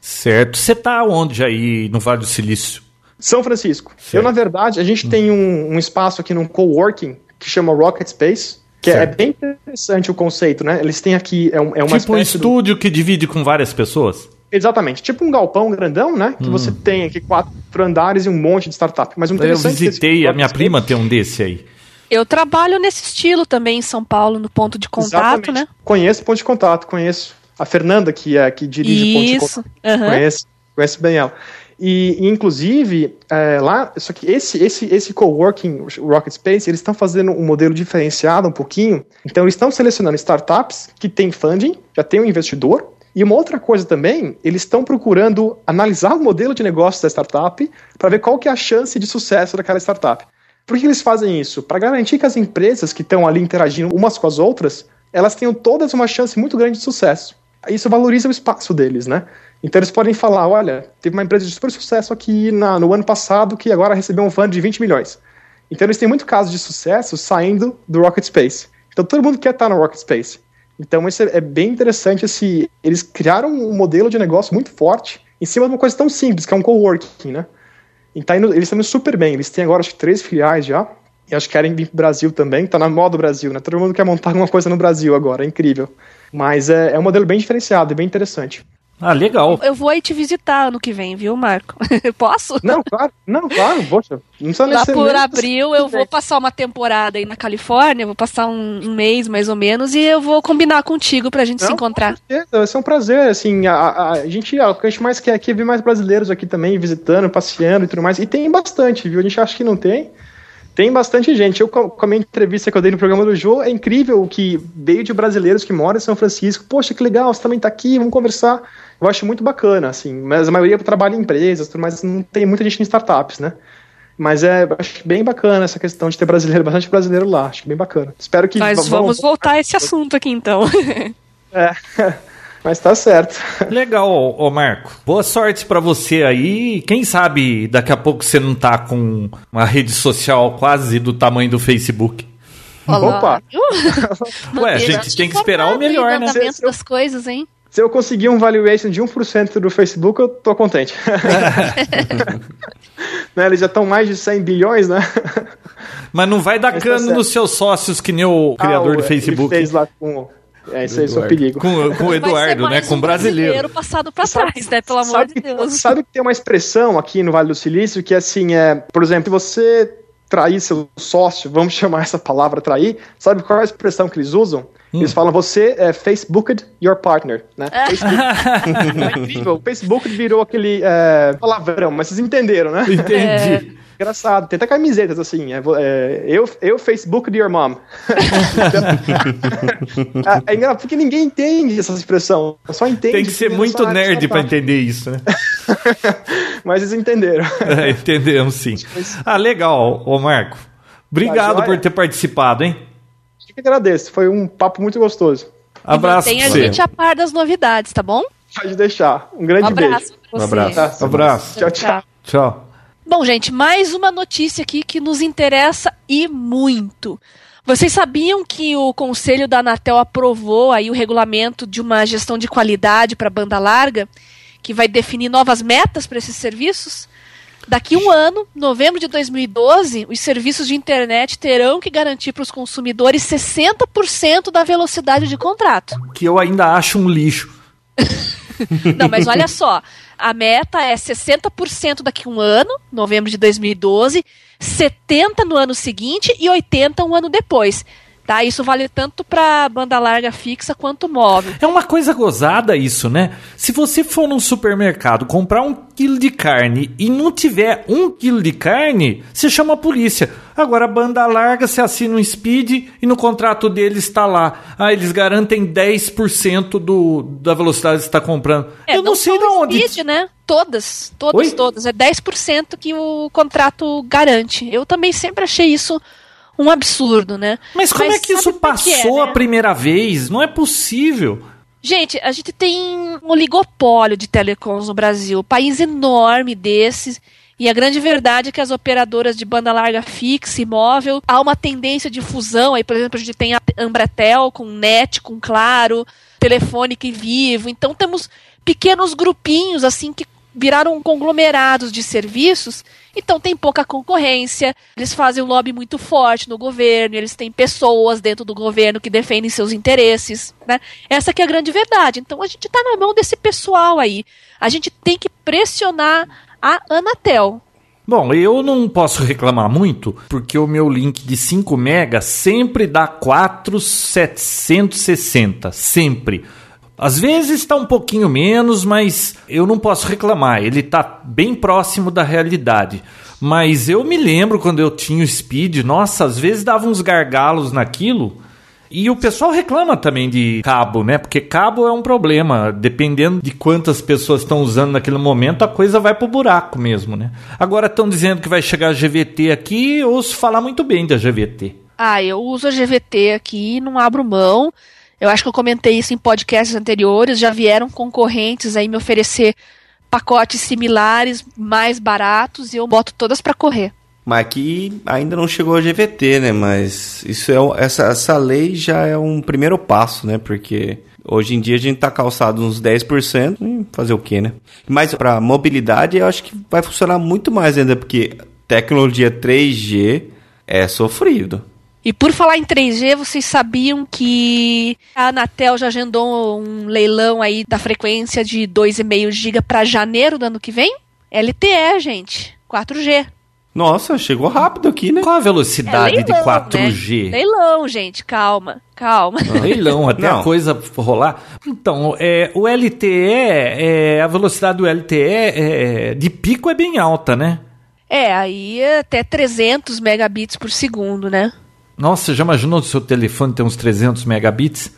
Certo. Você está onde aí no Vale do Silício? São Francisco. Certo. Eu, na verdade, a gente hum. tem um, um, espaço aqui num coworking que chama Rocket Space. Que é Certo. bem interessante o conceito, né? Eles têm aqui, é, um- é uma tipo um espécie do- estúdio que divide com várias pessoas. Exatamente, tipo um galpão grandão, né? Que Hum. você tem aqui quatro andares e um monte de startup. Mas o Eu interessante visitei, desse- a minha prima tem um desse aí. Eu trabalho nesse estilo também em São Paulo, no ponto de contato, Exatamente. né? Conheço o ponto de contato, conheço. A Fernanda, que, é, que dirige Isso. contato. aham. Conheço, conheço bem ela. E, e, inclusive, é, lá, só que esse, esse, esse coworking, Rocket Space, eles estão fazendo um modelo diferenciado um pouquinho. Então, eles estão selecionando startups que têm funding, já tem um investidor. E uma outra coisa também, eles estão procurando analisar o modelo de negócio da startup para ver qual que é a chance de sucesso daquela startup. Por que eles fazem isso? Para garantir que as empresas que estão ali interagindo umas com as outras, elas tenham todas uma chance muito grande de sucesso. Isso valoriza o espaço deles, né? Então eles podem falar, olha, teve uma empresa de super sucesso aqui na- no ano passado que agora recebeu um fundo de 20 milhões. Então eles têm muito caso de sucesso saindo do Rocket Space. Então todo mundo quer estar no Rocket Space. Então isso é, é bem interessante esse eles criaram um modelo de negócio muito forte em cima de uma coisa tão simples, que é um coworking, né? E tá indo- eles estão indo super bem. Eles têm agora acho que três filiais já. E acho que querem vir pro Brasil também. Tá na moda do Brasil, né? Todo mundo quer montar alguma coisa no Brasil agora. É incrível. Mas é, é um modelo bem diferenciado e bem interessante. Ah, legal. Eu vou aí te visitar ano que vem, viu, Marco? Posso? Não, claro. Não, claro. Poxa. Não precisa Lá por abril eu vou passar uma temporada aí na Califórnia, vou passar um, um mês mais ou menos e eu vou combinar contigo pra gente se Não, encontrar. Com certeza, vai ser um prazer, assim, a, a- a gente, ó, o que a gente mais quer aqui é ver mais brasileiros aqui também, visitando, passeando e tudo mais, e tem bastante, viu, a gente acha que não tem, tem bastante gente, eu com a minha entrevista que eu dei no programa do Jô, é incrível o que veio de brasileiros que moram em São Francisco, poxa, que legal, você também tá aqui, vamos conversar, eu acho muito bacana, assim, mas a maioria trabalha em empresas, tudo mais, não tem muita gente em startups, né, mas é, acho bem bacana essa questão de ter brasileiro, bastante brasileiro lá, acho bem bacana, espero que... Mas vão- vamos voltar a esse assunto aqui então. É, mas tá certo. Legal, ô Marco. Boa sorte pra você aí. Quem sabe daqui a pouco você não tá com uma rede social quase do tamanho do Facebook. Opa. viu? Ué, a gente tem que esperar o melhor, né? andamento das coisas, hein? Se eu conseguir um valuation de 1% do Facebook, eu tô contente. né, eles já estão mais de 100 bilhões, né? Mas não vai dar Mas tá cano certo. nos seus sócios que nem o criador Ah, do o- Facebook. Ele fez lá com... É, isso aí, isso é o perigo. Com, com o Eduardo, né? Com o um brasileiro. passado pra trás, né? Pelo amor sabe, de que- Deus. Sabe que tem uma expressão aqui no Vale do Silício que, assim, é... Por exemplo, se você trair seu sócio, vamos chamar essa palavra trair, sabe qual é a expressão que eles usam? Hum. Eles falam, você é Facebooked your partner, né? Facebook. é incrível. O Facebook virou aquele é, palavrão, mas vocês entenderam, né? Entendi. Engraçado, tem até camisetas assim, é, é, eu, eu Facebook de your mom. é, é engraçado, porque ninguém entende essa expressão, só entende. Tem que ser quem muito nerd tá. entender isso, né? Mas eles entenderam. É, entendemos sim. Ah, legal, ô Marco. Obrigado Tá por ter participado, hein? Eu que agradeço, foi um papo muito gostoso. Abraço Tem pra a você. gente a par das novidades, tá bom? Pode deixar. Um grande Um abraço beijo. pra você. Um abraço. Tá. Abraço. Tchau, tchau. Tchau. Bom, gente, mais uma notícia aqui que nos interessa e muito. Vocês sabiam que o Conselho da Anatel aprovou aí o regulamento de uma gestão de qualidade para banda larga, que vai definir novas metas para esses serviços? Daqui um ano, novembro de 2012, os serviços de internet terão que garantir para os consumidores 60% da velocidade de contrato. Que eu ainda acho um lixo. Não, mas olha só. A meta é 60% daqui a um ano, novembro de 2012, 70% no ano seguinte e 80% um ano depois. Tá? Isso vale tanto para banda larga fixa quanto móvel. É uma coisa gozada isso, né? Se você for num supermercado comprar um quilo de carne e não tiver um quilo de carne, você chama a polícia. Agora, a banda larga, você assina um speed e no contrato deles está lá. Ah, eles garantem 10% do, da velocidade que você está comprando. É, Eu não, sei de onde. Speed, né? Todas, todas, Oi? todas. É 10% que o contrato garante. Eu também sempre achei isso um absurdo, né? Mas como é que isso que é, passou né? a primeira vez? Não é possível. Gente, a gente tem um oligopólio de telecoms no Brasil, país enorme desses. E a grande verdade é que as operadoras de banda larga fixa e móvel, há uma tendência de fusão. Aí, por exemplo, a gente tem a Ambratel com Net, com Claro, Telefônica e Vivo. Então temos pequenos grupinhos assim que viraram conglomerados de serviços Então tem pouca concorrência, eles fazem um lobby muito forte no governo, eles têm pessoas dentro do governo que defendem seus interesses, né? Essa que é a grande verdade. Então a gente está na mão desse pessoal aí. A gente tem que pressionar a Anatel. Bom, eu não posso reclamar muito, porque o meu link de 5 mega sempre dá 4,760, sempre. Às vezes está um pouquinho menos, mas eu não posso reclamar. Ele está bem próximo da realidade. Mas eu me lembro quando eu tinha o Speed, nossa, às vezes dava uns gargalos naquilo. E o pessoal reclama também de cabo, né? Porque cabo é um problema. Dependendo de quantas pessoas estão usando naquele momento, a coisa vai pro buraco mesmo, né? Agora estão dizendo que vai chegar a GVT aqui, eu ouço falar muito bem da GVT. Ah, eu uso a GVT aqui, não abro mão. Eu acho que eu comentei isso em podcasts anteriores. Já vieram concorrentes aí me oferecer pacotes similares, mais baratos, e eu boto todas para correr. Mas aqui ainda não chegou a GVT, né? Mas isso é essa, essa lei já é um primeiro passo, né? Porque hoje em dia a gente tá calçado uns 10%, e fazer o quê, né? Mas para mobilidade eu acho que vai funcionar muito mais ainda, porque tecnologia 3G é sofrido. E por falar em 3G, vocês sabiam que a Anatel já agendou um leilão aí da frequência de 2,5 GB para janeiro do ano que vem? LTE, gente. 4G. Nossa, chegou rápido aqui, né? Qual a velocidade é leilão, de 4G? Né? Leilão, gente, calma, calma. leilão, até Não. a coisa rolar. Então, é, o LTE, é, a velocidade do LTE é, de pico é bem alta, né? É, aí é até 300 megabits por segundo, né? Nossa, já imaginou o seu telefone ter uns 300 megabits?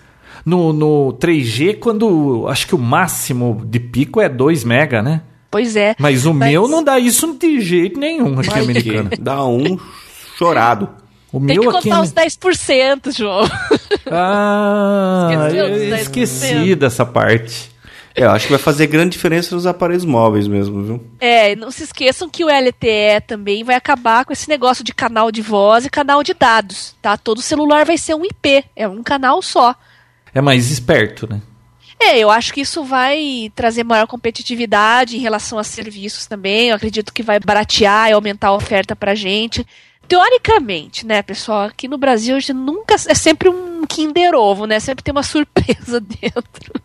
No, no 3G, quando acho que o máximo de pico é 2 mega, né? Pois é. Mas o mas... meu não dá isso de jeito nenhum aqui mas americano. Dá um chorado. O Tem meu que aqui contar os 10%, João. Ah, eu esqueci dessa parte. É, eu acho que vai fazer grande diferença nos aparelhos móveis mesmo, viu? É, não se esqueçam que o LTE também vai acabar com esse negócio de canal de voz e canal de dados, tá? Todo celular vai ser um IP, é um canal só. É mais esperto, né? É, eu acho que isso vai trazer maior competitividade em relação a serviços também. Eu acredito que vai baratear e aumentar a oferta pra gente. Teoricamente, né, pessoal, aqui no Brasil a gente nunca é sempre um Kinder Ovo, né? Sempre tem uma surpresa dentro.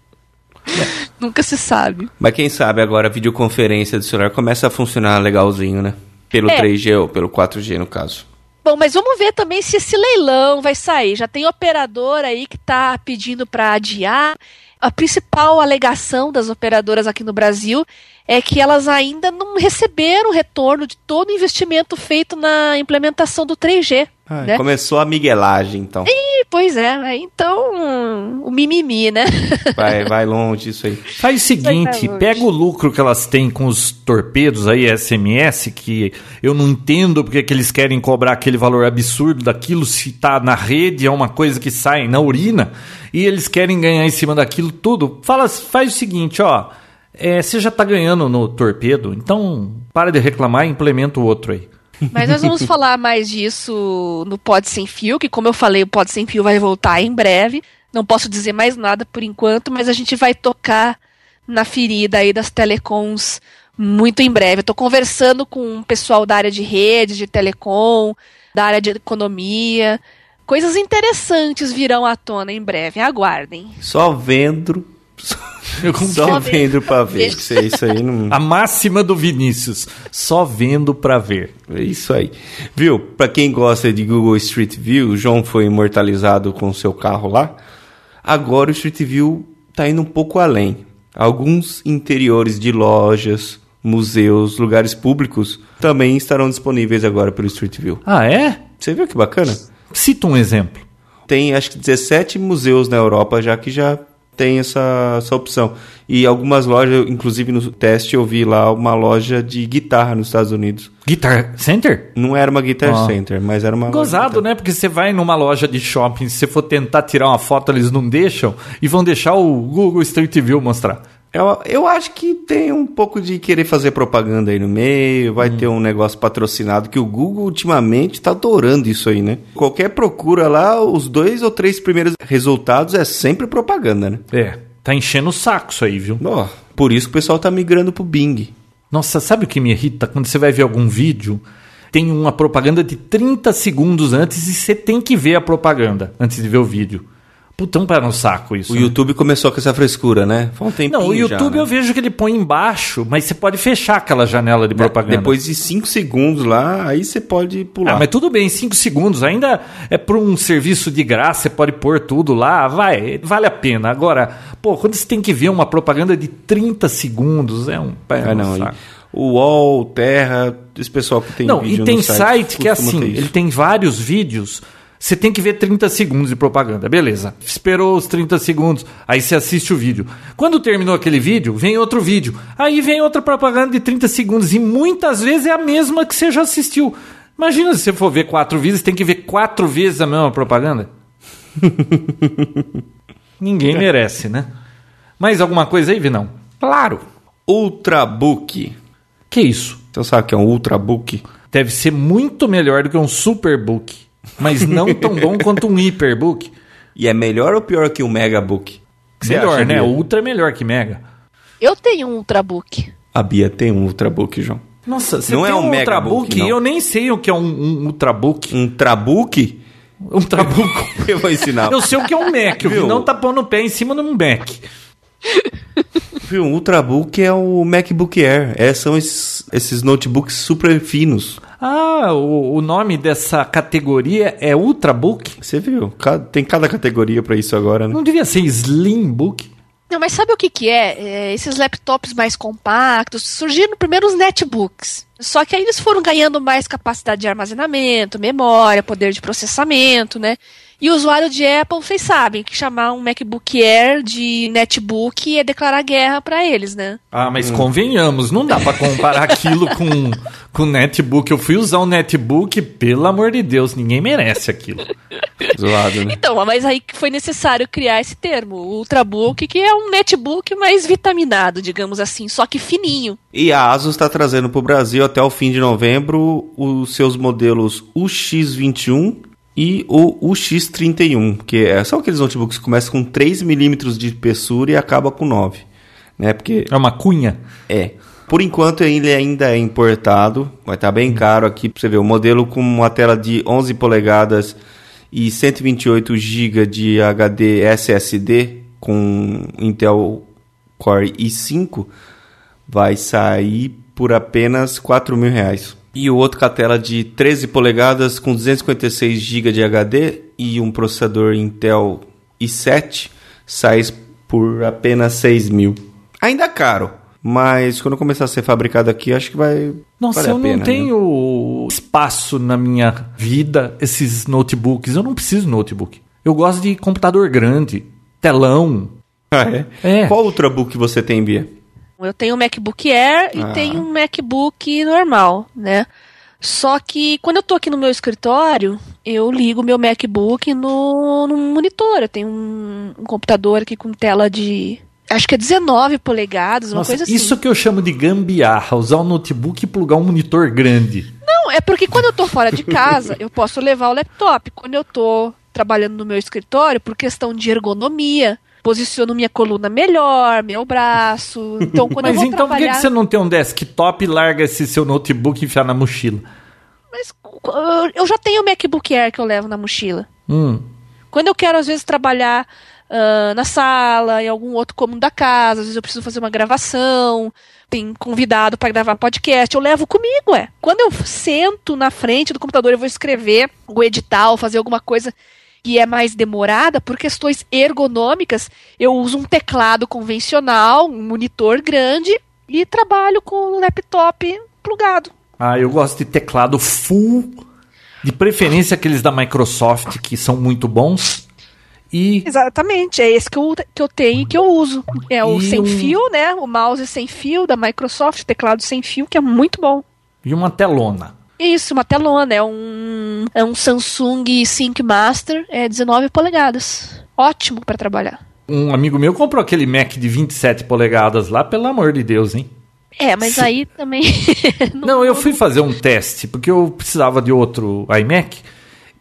Nunca se sabe. Mas quem sabe agora a videoconferência do celular começa a funcionar legalzinho, né? Pelo é. 3G ou pelo 4G, no caso. Bom, mas vamos ver também se esse leilão vai sair. Já tem operador aí que está pedindo para adiar. A principal alegação das operadoras aqui no Brasil é que elas ainda não receberam retorno de todo o investimento feito na implementação do 3G. Ah, né? Começou a miguelagem, então. Ih, pois é, então o mimimi, né? Vai, vai longe isso aí. Faz o seguinte, pega o lucro que elas têm com os torpedos aí, SMS, que eu não entendo porque que eles querem cobrar aquele valor absurdo daquilo se tá na rede, é uma coisa que sai na urina, e eles querem ganhar em cima daquilo tudo. Fala, faz o seguinte, ó, é, você já tá ganhando no torpedo, então para de reclamar e implementa o outro aí. Mas nós vamos falar mais disso no Pod Sem Fio, que como eu falei, o Pod Sem Fio vai voltar em breve. Não posso dizer mais nada por enquanto, mas a gente vai tocar na ferida aí das telecoms muito em breve. Estou conversando com o pessoal da área de rede, de telecom, da área de economia. Coisas interessantes virão à tona em breve. Aguardem. Só vendo eu só vendo pra ver. Isso, isso aí não... A máxima do Vinícius. Só vendo pra ver. É isso aí. Viu? Pra quem gosta de Google Street View, o João foi imortalizado com seu carro lá. Agora o Street View tá indo um pouco além. Alguns interiores de lojas, museus, lugares públicos também estarão disponíveis agora pelo Street View. Ah, é? Você viu que bacana? Cita um exemplo. Tem acho que 17 museus na Europa já que já tem essa, essa opção. E algumas lojas, inclusive no teste, eu vi lá uma loja de guitarra nos Estados Unidos. Guitar Center? Não era uma Guitar oh. Center, mas era uma Gozado, né? Porque você vai numa loja de shopping, se você for tentar tirar uma foto, eles não deixam e vão deixar o Google Street View mostrar. Eu, eu acho que tem um pouco de querer fazer propaganda aí no meio, vai hum. ter um negócio patrocinado, que o Google ultimamente está adorando isso aí, né? Qualquer procura lá, os dois ou três primeiros resultados é sempre propaganda, né? É, tá enchendo o saco isso aí, viu? Oh, por isso que o pessoal tá migrando pro Bing. Nossa, sabe o que me irrita? Quando você vai ver algum vídeo, tem uma propaganda de 30 segundos antes e você tem que ver a propaganda antes de ver o vídeo. Putão para no saco isso. O né? YouTube começou com essa frescura, né? Faz um tempinho Não, o já, YouTube né? eu vejo que ele põe embaixo, mas você pode fechar aquela janela de propaganda. Depois de 5 segundos lá, aí você pode pular. Ah, mas tudo bem, 5 segundos. Ainda é para um serviço de graça, você pode pôr tudo lá, vai, vale a pena. Agora, pô, quando você tem que ver uma propaganda de 30 segundos, é um pé Ah, não. saco. O UOL, Terra, esse pessoal que tem Não, e tem no site que é assim, ele tem vários vídeos, você tem que ver 30 segundos de propaganda, beleza. Esperou os 30 segundos, aí você assiste o vídeo. Quando terminou aquele vídeo, vem outro vídeo. Aí vem outra propaganda de 30 segundos e muitas vezes é a mesma que você já assistiu. Imagina se você for ver quatro vezes, tem que ver quatro vezes a mesma propaganda. Ninguém merece, né? Mais alguma coisa aí, Vinão? Claro. Ultrabook. Que isso? Você sabe o que é um Ultrabook? Deve ser muito melhor do que um Superbook, mas não tão bom quanto um Hyperbook. E é melhor ou pior que o Megabook? Que você melhor, acha, né? O Ultra é melhor que Mega. Eu tenho um Ultrabook. A Bia tem um Ultrabook, João. Nossa, você Não tem é um um Megabook, Ultrabook? não. Eu nem sei o que é um, um Ultrabook. Um Trabook? Um Ultrabook. Eu vou ensinar. Eu sei o que é um Mac. O Viu? Vinão tá pondo o pé em cima de um Mac. Viu, um Ultrabook é o MacBook Air. É, são esses, esses notebooks super finos. Ah, o, o nome dessa categoria é Ultrabook? Você viu? Tem cada categoria pra isso agora, né? Não devia ser Slimbook? Não, mas sabe o que que é? É, Esses laptops mais compactos surgiram primeiro os netbooks. Só que aí eles foram ganhando mais capacidade de armazenamento, memória, poder de processamento, né? E o usuário de Apple, vocês sabem que chamar um MacBook Air de netbook é declarar guerra pra eles, né? Ah, mas convenhamos, não dá pra comparar aquilo com com netbook. Eu fui usar um netbook, pelo amor de Deus, ninguém merece aquilo. Zoado, né? Então, mas aí que foi necessário criar esse termo, o Ultrabook, que é um netbook mais vitaminado, digamos assim, só que fininho. E a Asus está trazendo para o Brasil até o fim de novembro os seus modelos UX21 e o UX31, que é, são aqueles notebooks que começam com 3 milímetros de espessura e acaba com 9. Né? Porque É uma cunha? é. Por enquanto ele ainda é importado, vai estar bem caro aqui para você ver. O modelo com uma tela de 11 polegadas e 128 GB de HD SSD com Intel Core i5 vai sair por apenas 4 mil reais. E o outro com a tela de 13 polegadas com 256 GB de HD e um processador Intel i7 sai por apenas 6 mil. Ainda caro, mas quando começar a ser fabricado aqui, acho que vai Nossa, valer a eu pena, não né? tenho espaço na minha vida esses notebooks. Eu não preciso de notebook. Eu gosto de computador grande, telão. Ah, é? É. Qual Ultrabook você tem, Bia? Eu tenho um MacBook Air e Ah. tenho um MacBook normal, né? Só que quando eu tô aqui no meu escritório, eu ligo meu MacBook no, no monitor. Eu tenho um, um computador aqui com tela de. Acho que é 19 polegadas, uma Nossa, coisa assim. isso que eu chamo de gambiarra, usar um notebook e plugar um monitor grande. Não, é porque quando eu tô fora de casa, eu posso levar o laptop. Quando eu tô trabalhando no meu escritório, por questão de ergonomia, posiciono minha coluna melhor, meu braço. Então, quando eu Mas vou então por que, trabalhar... você não tem um desktop e larga esse seu notebook e enfiar na mochila? Mas uh, eu já tenho o MacBook Air que eu levo na mochila. Hum. Quando eu quero, às vezes, trabalhar ah, na sala, em algum outro cômodo da casa, às vezes eu preciso fazer uma gravação, tem convidado para gravar podcast, eu levo comigo, é. Quando eu sento na frente do computador, eu vou escrever, ou editar, ou fazer alguma coisa que é mais demorada, por questões ergonômicas, eu uso um teclado convencional, um monitor grande, e trabalho com o laptop plugado. Ah, eu gosto de teclado full, de preferência aqueles da Microsoft que são muito bons. E Exatamente, é esse que eu, que eu tenho e que eu uso. É o E sem um- fio, né? O mouse sem fio da Microsoft, teclado sem fio, que é muito bom. e uma telona. Isso, uma telona, é um, é um Samsung Sync Master, é 19 polegadas. Ótimo para trabalhar. Um amigo meu comprou aquele Mac de 27 polegadas lá, pelo amor de Deus, hein? É, mas aí também. Não, eu fui fazer um teste, porque eu precisava de outro iMac.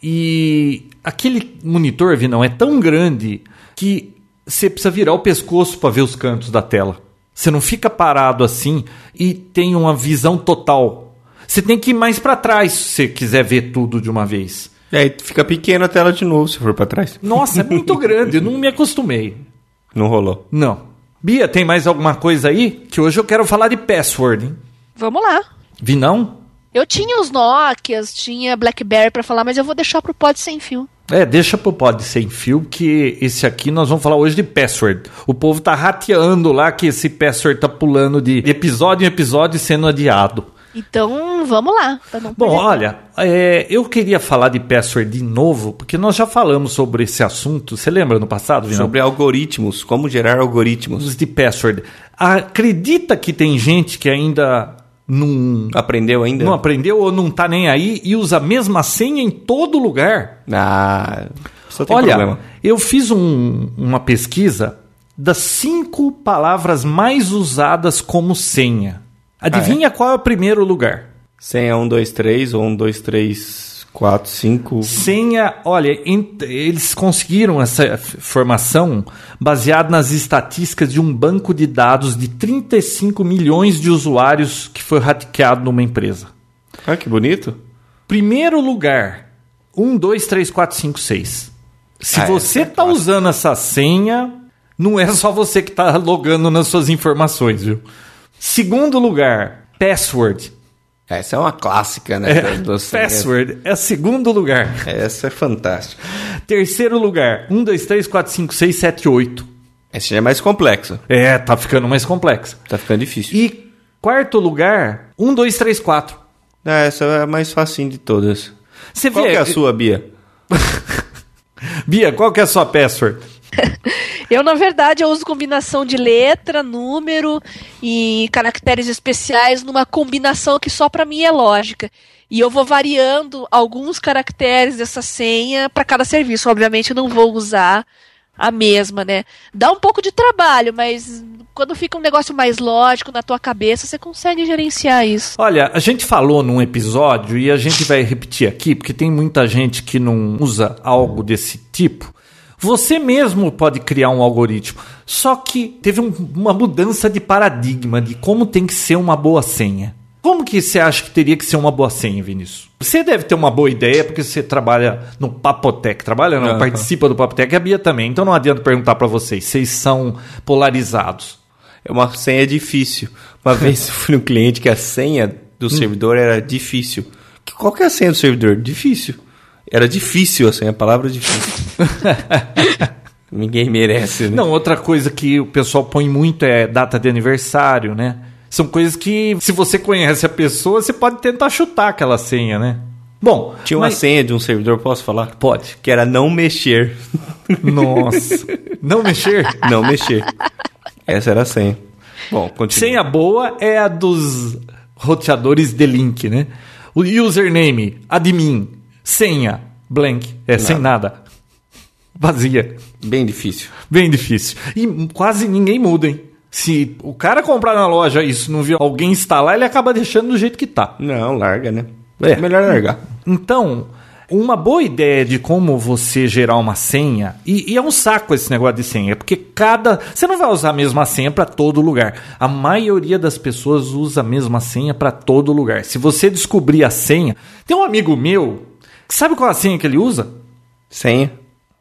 E aquele monitor, Vinão, é tão grande que você precisa virar o pescoço para ver os cantos da tela. Você não fica parado assim e tem uma visão total. Você tem que ir mais para trás se você quiser ver tudo de uma vez. E aí fica pequena a tela de novo se for pra trás. Nossa, é muito grande, eu não me acostumei. Não rolou. Não. Bia, tem mais alguma coisa aí? Que hoje eu quero falar de password, hein? Vamos lá. Vi não? Eu tinha os Nokias, tinha Blackberry pra falar, mas eu vou deixar pro pod sem fio. É, deixa pro pod sem fio, que esse aqui nós vamos falar hoje de password. O povo tá rateando lá que esse password tá pulando de episódio em episódio e sendo adiado. Então, vamos lá. Bom, perder olha, é, eu queria falar de password de novo, porque nós já falamos sobre esse assunto. Você lembra no passado, Vinão? Sobre algoritmos, como gerar algoritmos. Os de password. Acredita que tem gente que ainda não, Aprendeu ainda? não aprendeu ou não tá nem aí e usa a mesma senha em todo lugar? Ah, só tem Olha, problema. eu fiz um- uma pesquisa das cinco palavras mais usadas como senha. Adivinha qual é o primeiro lugar? Senha 1, 2, 3 ou 1, 2, 3, 4, 5. Senha, olha, eles conseguiram essa formação baseada nas estatísticas de um banco de dados de 35 milhões de usuários que foi hackeado numa empresa. Ah, que bonito. Primeiro lugar, 1, 2, 3, 4, 5, 6. Se Ah, essa você é está clássica. usando essa senha, não é só você que está logando nas suas informações, viu? Segundo lugar, password. Essa é uma clássica, né? É, senhas. password é segundo lugar. Essa é fantástica. Terceiro lugar, 1, 2, 3, 4, 5, 6, 7, 8. Essa já é mais complexa. É, tá ficando mais complexo. Tá ficando difícil. E quarto lugar, 1, 2, 3, 4. Ah, essa é a mais facinho de todas. Você Qual vê, que é a sua, Bia? Bia, qual que é a sua password? Eu, na verdade, eu uso combinação de letra, número e caracteres especiais numa combinação que só pra mim é lógica. E eu vou variando alguns caracteres dessa senha para cada serviço. Obviamente, eu não vou usar a mesma, né? Dá um pouco de trabalho, mas quando fica um negócio mais lógico na tua cabeça, você consegue gerenciar isso. Olha, a gente falou num episódio e a gente vai repetir aqui, porque tem muita gente que não usa algo desse tipo. Você mesmo pode criar um algoritmo, só que teve um- uma mudança de paradigma de como tem que ser uma boa senha. Como que você acha que teria que ser uma boa senha, Vinícius? Você deve ter uma boa ideia porque você trabalha no Papotec. Trabalha não, Aham. participa do Papotec. A Bia também. Então não adianta perguntar pra vocês. Vocês são polarizados. É uma senha difícil. Uma vez eu fui no cliente que a senha do servidor era difícil. Qual que é a senha do servidor? Difícil. Era difícil a senha, a palavra difícil. Ninguém merece, né? Não, outra coisa que o pessoal põe muito é data de aniversário, né? São coisas que, se você conhece a pessoa, você pode tentar chutar aquela senha, né? Bom, Tinha uma mas- senha de um servidor, posso falar? Pode. Que era não mexer. Nossa. Não mexer. Não mexer. Essa era a senha. Bom, continua. Senha boa é a dos roteadores de link, né? O username, admin, senha, blank, é sem nada. Vazia. Bem difícil. Bem difícil. E quase ninguém muda, hein? Se o cara comprar na loja isso não viu alguém instalar, ele acaba deixando do jeito que tá. Não, larga, né? É. Melhor largar. Então, uma boa ideia de como você gerar uma senha, e, e é um saco esse negócio de senha, porque cada. Você não vai usar a mesma senha para todo lugar. A maioria das pessoas usa a mesma senha para todo lugar. Se você descobrir a senha. Tem um amigo meu, sabe qual é a senha que ele usa? Senha.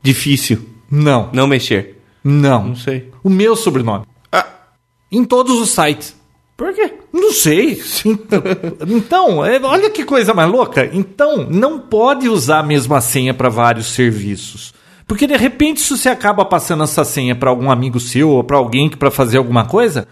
Difícil. Não. Não mexer. Não. Não sei. O meu sobrenome. Ah, Em todos os sites. por quê? Não sei. Então, então, é, olha que coisa mais louca. Então, não pode usar a mesma senha para vários serviços. Porque de repente, se você acaba passando essa senha para algum amigo seu ou para alguém que para fazer alguma coisa,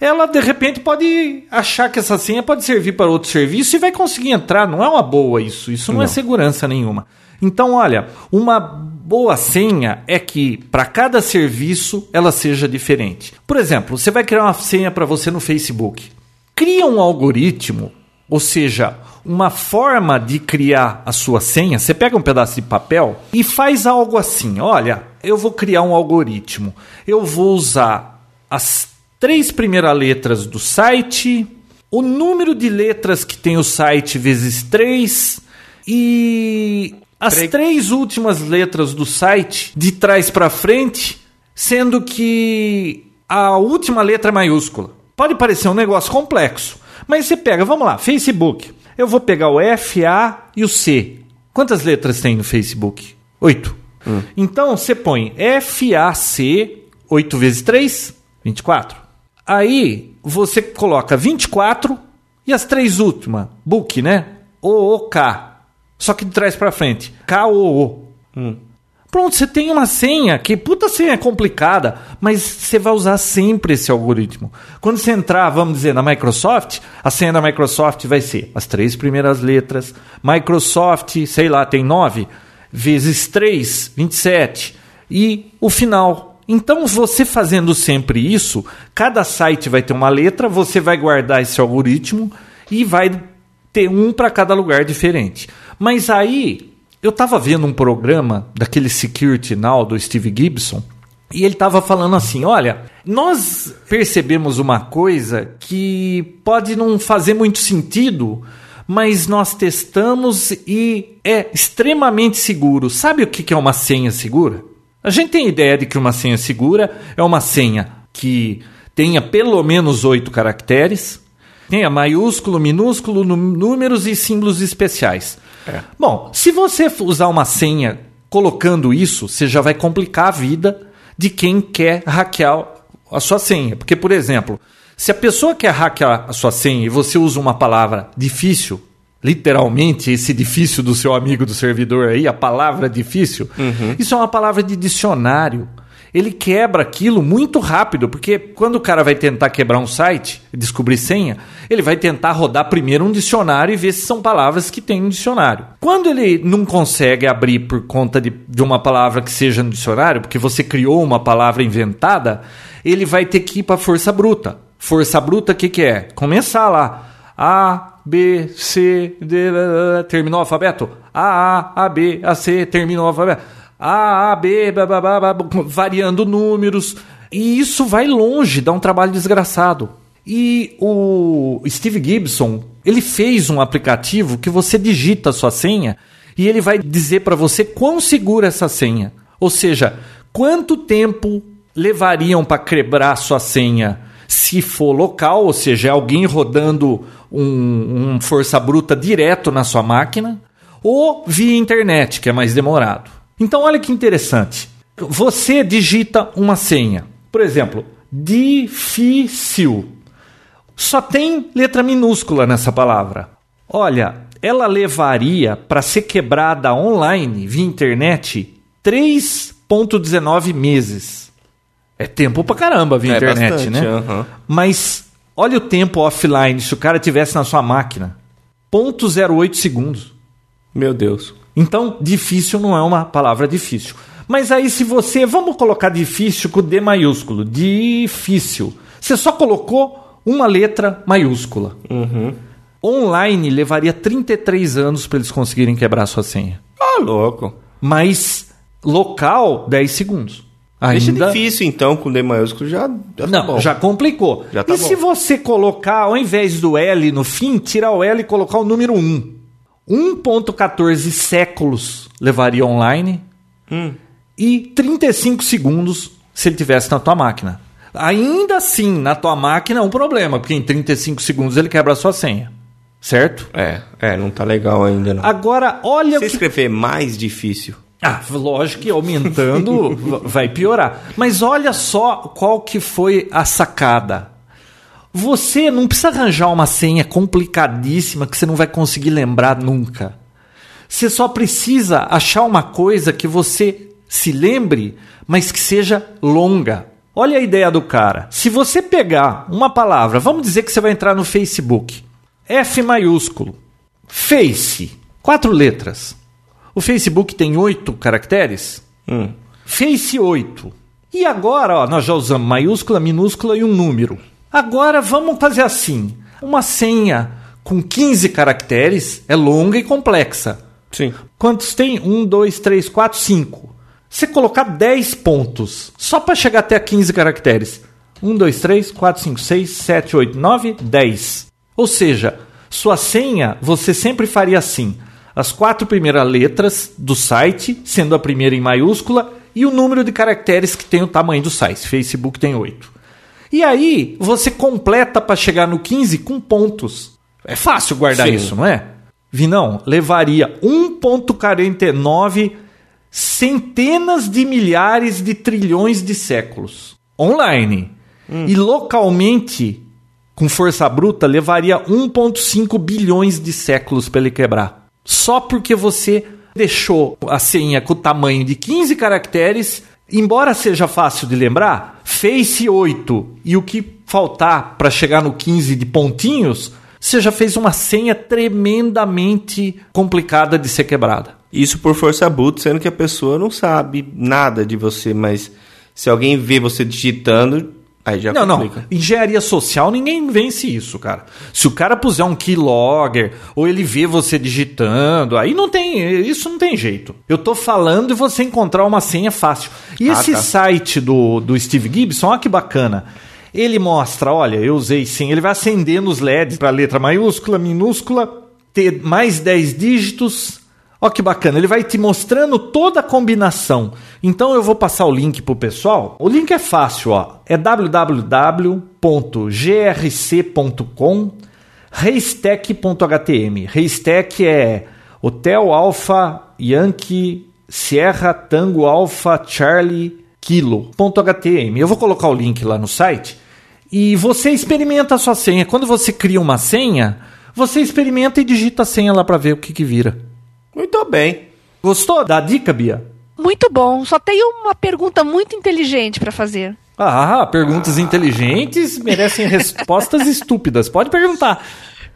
ela de repente pode achar que essa senha pode servir para outro serviço e vai conseguir entrar. Não é uma boa isso. Isso não, é Não. segurança nenhuma. Então, olha, uma boa senha é que para cada serviço ela seja diferente. Por exemplo, você vai criar uma senha para você no Facebook. Cria um algoritmo, ou seja, uma forma de criar a sua senha. Você pega um pedaço de papel e faz algo assim: olha, eu vou criar um algoritmo. Eu vou usar as três primeiras letras do site, o número de letras que tem o site vezes três e as Pre- três últimas letras do site de trás para frente, sendo que a última letra é maiúscula. Pode parecer um negócio complexo, mas você pega, vamos lá, Facebook. Eu vou pegar o F, A e o C. Quantas letras tem no Facebook? Oito. Hum. Então você põe F, A, C, 8 vezes 3, 24. Aí você coloca 24 e as três últimas, book, né? O, O, K. Só que de trás para frente. K, O, O. Hum. Pronto, você tem uma senha que, puta senha complicada, mas você vai usar sempre esse algoritmo. Quando você entrar, vamos dizer, na Microsoft, a senha da Microsoft vai ser as três primeiras letras. Microsoft, sei lá, tem nove, vezes três, 27. E o final. Então, você fazendo sempre isso, cada site vai ter uma letra, você vai guardar esse algoritmo e vai ter um para cada lugar diferente. Mas aí eu estava vendo um programa daquele Security Now do Steve Gibson e ele estava falando assim: olha, nós percebemos uma coisa que pode não fazer muito sentido, mas nós testamos e é extremamente seguro. Sabe o que é uma senha segura? A gente tem ideia de que uma senha segura é uma senha que tenha pelo menos oito caracteres, tenha maiúsculo, minúsculo, números e símbolos especiais. É. Bom, se você usar uma senha colocando isso, você já vai complicar a vida de quem quer hackear a sua senha. Porque, por exemplo, se a pessoa quer hackear a sua senha e você usa uma palavra difícil, literalmente esse difícil do seu amigo do servidor aí, a palavra difícil, uhum. isso é uma palavra de dicionário ele quebra aquilo muito rápido, porque quando o cara vai tentar quebrar um site, descobrir senha, ele vai tentar rodar primeiro um dicionário e ver se são palavras que tem no dicionário. Quando ele não consegue abrir por conta de, de uma palavra que seja no dicionário, porque você criou uma palavra inventada, ele vai ter que ir para força bruta. Força bruta, o que, que é? Começar lá. A, B, C, D, terminou o alfabeto? A, A, A, B, A, C, terminou o alfabeto. A, A, B, variando números. E isso vai longe, dá um trabalho desgraçado. E o Steve Gibson, ele fez um aplicativo que você digita a sua senha e ele vai dizer para você quão segura essa senha. Ou seja, quanto tempo levariam para quebrar sua senha se for local, ou seja, alguém rodando um, um força bruta direto na sua máquina, ou via internet, que é mais demorado. Então, olha que interessante. Você digita uma senha. Por exemplo, difícil. Só tem letra minúscula nessa palavra. Olha, ela levaria para ser quebrada online via internet 3,19 meses. É tempo pra caramba via é internet, bastante, né? Uh -huh. Mas olha o tempo offline se o cara tivesse na sua máquina. 0,08 segundos. Meu Deus. Então, difícil não é uma palavra difícil. Mas aí, se você. Vamos colocar difícil com D maiúsculo. Difícil. Você só colocou uma letra maiúscula. Uhum. Online levaria 33 anos para eles conseguirem quebrar a sua senha. Ah, louco. Mas local, 10 segundos. Ainda... Deixa difícil, então, com D maiúsculo já, já tá Não, bom. já complicou. Já tá e bom. se você colocar, ao invés do L no fim, tirar o L e colocar o número 1? 1.14 séculos levaria online hum. e 35 segundos se ele tivesse na tua máquina. Ainda assim, na tua máquina é um problema, porque em 35 segundos ele quebra a sua senha. Certo? É, é, não tá legal ainda não. Agora, olha Se que... escrever mais difícil. Ah, lógico que aumentando vai piorar. Mas olha só qual que foi a sacada. Você não precisa arranjar uma senha complicadíssima que você não vai conseguir lembrar nunca. Você só precisa achar uma coisa que você se lembre, mas que seja longa. Olha a ideia do cara. Se você pegar uma palavra, vamos dizer que você vai entrar no Facebook. F maiúsculo. Face. Quatro letras. O Facebook tem oito caracteres. Hum. Face 8. E agora, ó, nós já usamos maiúscula, minúscula e um número. Agora vamos fazer assim: uma senha com 15 caracteres é longa e complexa. Sim. Quantos tem? 1, 2, 3, 4, 5. Você colocar 10 pontos só para chegar até 15 caracteres. 1, 2, 3, 4, 5, 6, 7, 8, 9, 10. Ou seja, sua senha você sempre faria assim: as quatro primeiras letras do site, sendo a primeira em maiúscula, e o número de caracteres que tem o tamanho do site. Facebook tem 8. E aí você completa para chegar no 15 com pontos. É fácil guardar Sim. isso, não é? Vinão, levaria 1.49 centenas de milhares de trilhões de séculos online. E localmente, com força bruta, levaria 1.5 bilhões de séculos para ele quebrar. Só porque você deixou a senha com o tamanho de 15 caracteres, embora seja fácil de lembrar, Face 8 e o que faltar para chegar no 15 de pontinhos, você já fez uma senha tremendamente complicada de ser quebrada. Isso por força bruta, sendo que a pessoa não sabe nada de você, mas se alguém vê você digitando, aí já Não, não. complica. Engenharia social, ninguém vence isso, cara. Se o cara puser um keylogger ou ele vê você digitando, aí não tem. Isso não tem jeito. Eu tô falando de você encontrar uma senha fácil. E Ah, esse tá. site do, do Steve Gibson, olha que bacana. Ele mostra, olha, eu usei sim. Ele vai acendendo os LEDs para letra maiúscula, minúscula, ter mais 10 dígitos. Olha que bacana, ele vai te mostrando toda a combinação. Então eu vou passar o link pro pessoal. O link é fácil, ó. É www.grc.com haystack.htm. Haystack é Hotel Alpha Yankee Sierra Tango Alpha Charlie Kilo.htm. Eu vou colocar o link lá no site e você experimenta a sua senha. Quando você cria uma senha, você experimenta e digita a senha lá para ver o que, que vira. Muito bem. Gostou da dica, Bia? Muito bom. Só tenho uma pergunta muito inteligente pra fazer. Ah, perguntas inteligentes merecem respostas estúpidas. Pode perguntar.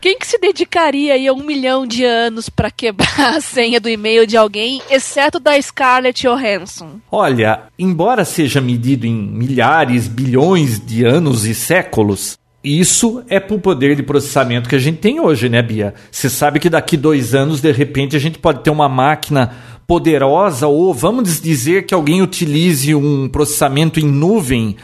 Quem que se dedicaria aí a um milhão de anos pra quebrar a senha do e-mail de alguém, exceto da Scarlett Johansson? Olha, embora seja medido em milhares, bilhões de anos e séculos, isso é pro poder de processamento que a gente tem hoje, né, Bia? Você sabe que daqui dois anos, de repente, a gente pode ter uma máquina poderosa, ou vamos dizer que alguém utilize um processamento em nuvem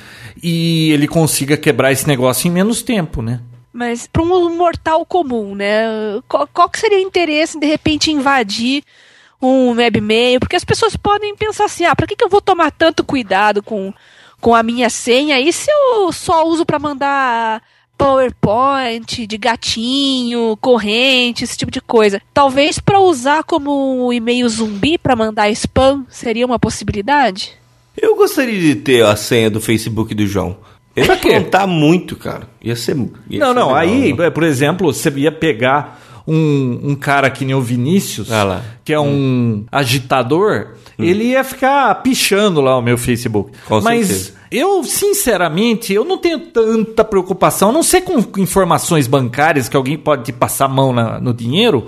e ele consiga quebrar esse negócio em menos tempo, né? Mas para um mortal comum, né? Qual, qual que seria o interesse de repente invadir um webmail? Porque as pessoas podem pensar assim: ah, para que, que eu vou tomar tanto cuidado com, com a minha senha? E se eu só uso para mandar PowerPoint de gatinho, corrente, esse tipo de coisa? Talvez para usar como um e-mail zumbi para mandar spam seria uma possibilidade? Eu gostaria de ter a senha do Facebook do João. Ele ia contar muito, cara. Ia ser. ia não, ser não. legal, aí, né? é, por exemplo, você ia pegar um, um cara que nem o Vinícius, Ah lá. que é um agitador, ele ia ficar pichando lá o meu Facebook. Com Mas certeza. eu, sinceramente, eu não tenho tanta preocupação, a não ser com informações bancárias que alguém pode te passar a mão na- no dinheiro.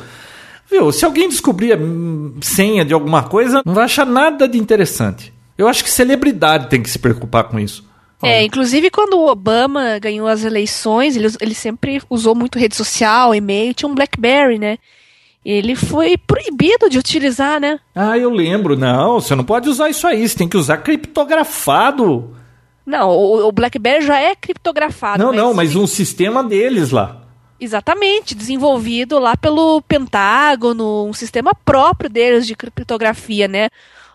Viu, se alguém descobrir a hum, senha de alguma coisa, não vai achar nada de interessante. Eu acho que celebridade tem que se preocupar com isso. É, inclusive quando o Obama ganhou as eleições, ele, ele sempre usou muito rede social, e-mail, tinha um BlackBerry, né? Ele foi proibido de utilizar, né? Ah, eu lembro. Não, você não pode usar isso aí. Você tem que usar criptografado. Não, o, o BlackBerry já é criptografado. não, não, mas um sistema deles lá. Exatamente, desenvolvido lá pelo Pentágono, um sistema próprio deles de criptografia, né?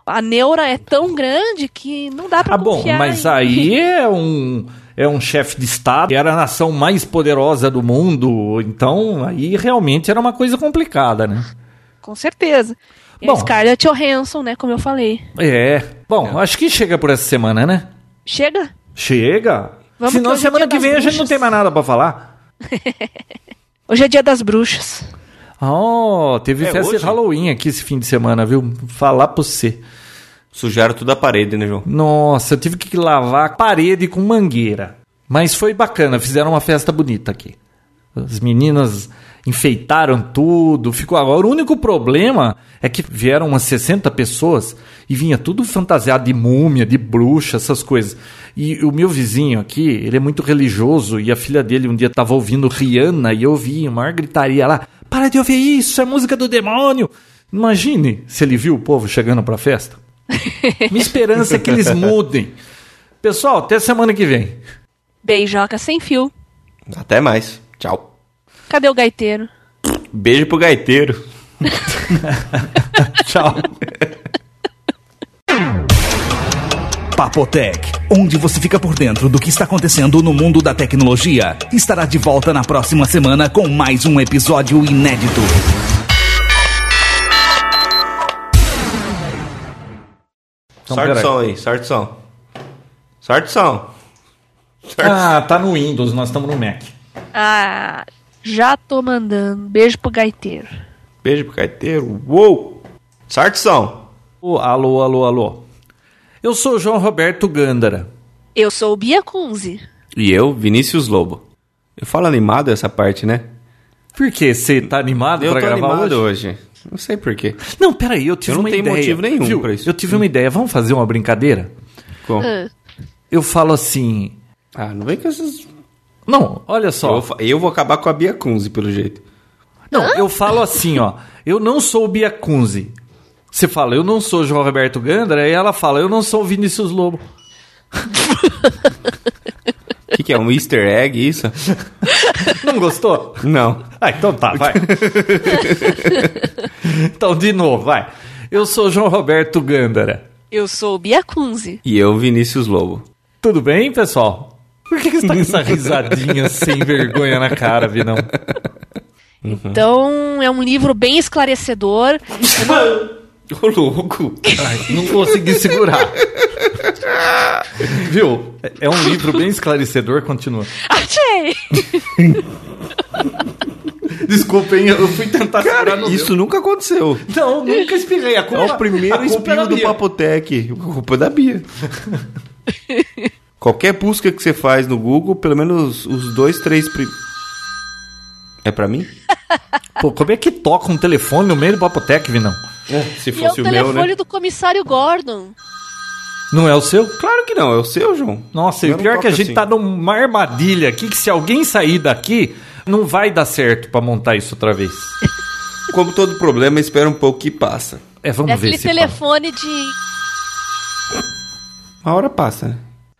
A neura é tão grande que não dá pra Ah, bom, confiar mas em- aí é um é um chefe de estado, que era a nação mais poderosa do mundo, então aí realmente era uma coisa complicada, né? Com certeza. E Bom. a Scarlett Johansson, né, como eu falei. É. Bom, acho que chega por essa semana, né? Chega? Chega. Vamos Senão é semana dia que vem das a gente não bruxas. tem mais nada pra falar. Hoje é dia das bruxas. Oh, teve É festa hoje? de Halloween aqui esse fim de semana, viu? Falar pra você. Sujaram toda a parede, né, João? Nossa, eu tive que lavar a parede com mangueira. Mas foi bacana, fizeram uma festa bonita aqui. As meninas enfeitaram tudo, ficou agora. O único problema é que vieram umas 60 pessoas e vinha tudo fantasiado de múmia, de bruxa, essas coisas. E o meu vizinho aqui, ele é muito religioso e a filha dele um dia tava ouvindo Rihanna e eu ouvi uma maior gritaria lá: "Para de ouvir isso, é música do demônio". Imagine se ele viu o povo chegando pra festa. Minha esperança é que eles mudem. Pessoal, até semana que vem. Beijoca sem fio. Até mais. Tchau. Cadê o gaiteiro? Beijo pro gaiteiro. Tchau. Papotec, onde você fica por dentro do que está acontecendo no mundo da tecnologia, estará de volta na próxima semana com mais um episódio inédito. Então, Sorte som aí, sorte som. Sorte som. Ah, tá no Windows, nós estamos no Mac. Ah, já tô mandando. Beijo pro gaiteiro. Beijo pro carteiro. Uou! Sorte o som. Ô, alô, alô, alô. Eu sou o João Roberto Gândara. Eu sou o Bia Kunze. E eu, Vinícius Lobo. Eu falo animado essa parte, né? Por quê? Você tá animado Eu pra gravar animado hoje? hoje. Não sei porquê. Não, peraí, eu tive Eu não uma tenho ideia. motivo nenhum Viu? pra isso. Eu tive uma ideia. Vamos fazer uma brincadeira? Como? Ah, Eu falo assim... Ah, não vem com essas... Não, olha Eu, só. fa- eu vou acabar com a Bia Kunze, pelo jeito. Não, eu falo assim, ó. Eu não sou o Bia Kunze. Você fala, eu não sou o João Roberto Gândara. E ela fala, eu não sou o Vinícius Lobo. O que, que é? Um easter egg, isso? Não gostou? Não. Ah, então tá, vai. então, de novo, vai. Eu sou o João Roberto Gândara. eu sou o Bia Kunze. E eu, Vinícius Lobo. Tudo bem, pessoal? Por que, que você tá com essa risadinha sem vergonha na cara, Vinão? Então, é um livro bem esclarecedor. Ô, louco. Ai, não consegui segurar. Viu? É um livro bem esclarecedor, continua. Achei! Desculpa, hein? Eu fui tentar segurar Cara, no isso nunca aconteceu. meu. Não, nunca espirrei. A É culpa, o primeiro espirro do. Papotec. A culpa é da Bia. Qualquer busca que você faz no Google, pelo menos os dois, três... Prim... É pra mim? Pô, como é que toca um telefone no meio do Papotec, Vinão? Se E é o telefone do comissário Gordon. Não é o seu? Claro que não, é o seu, João. Nossa, e o pior é que a gente assim. tá numa armadilha aqui que se alguém sair daqui, não vai dar certo pra montar isso outra vez. Como todo problema, espera um pouco que passa. É, vamos É ver aquele se passa. telefone de. Uma hora passa, né?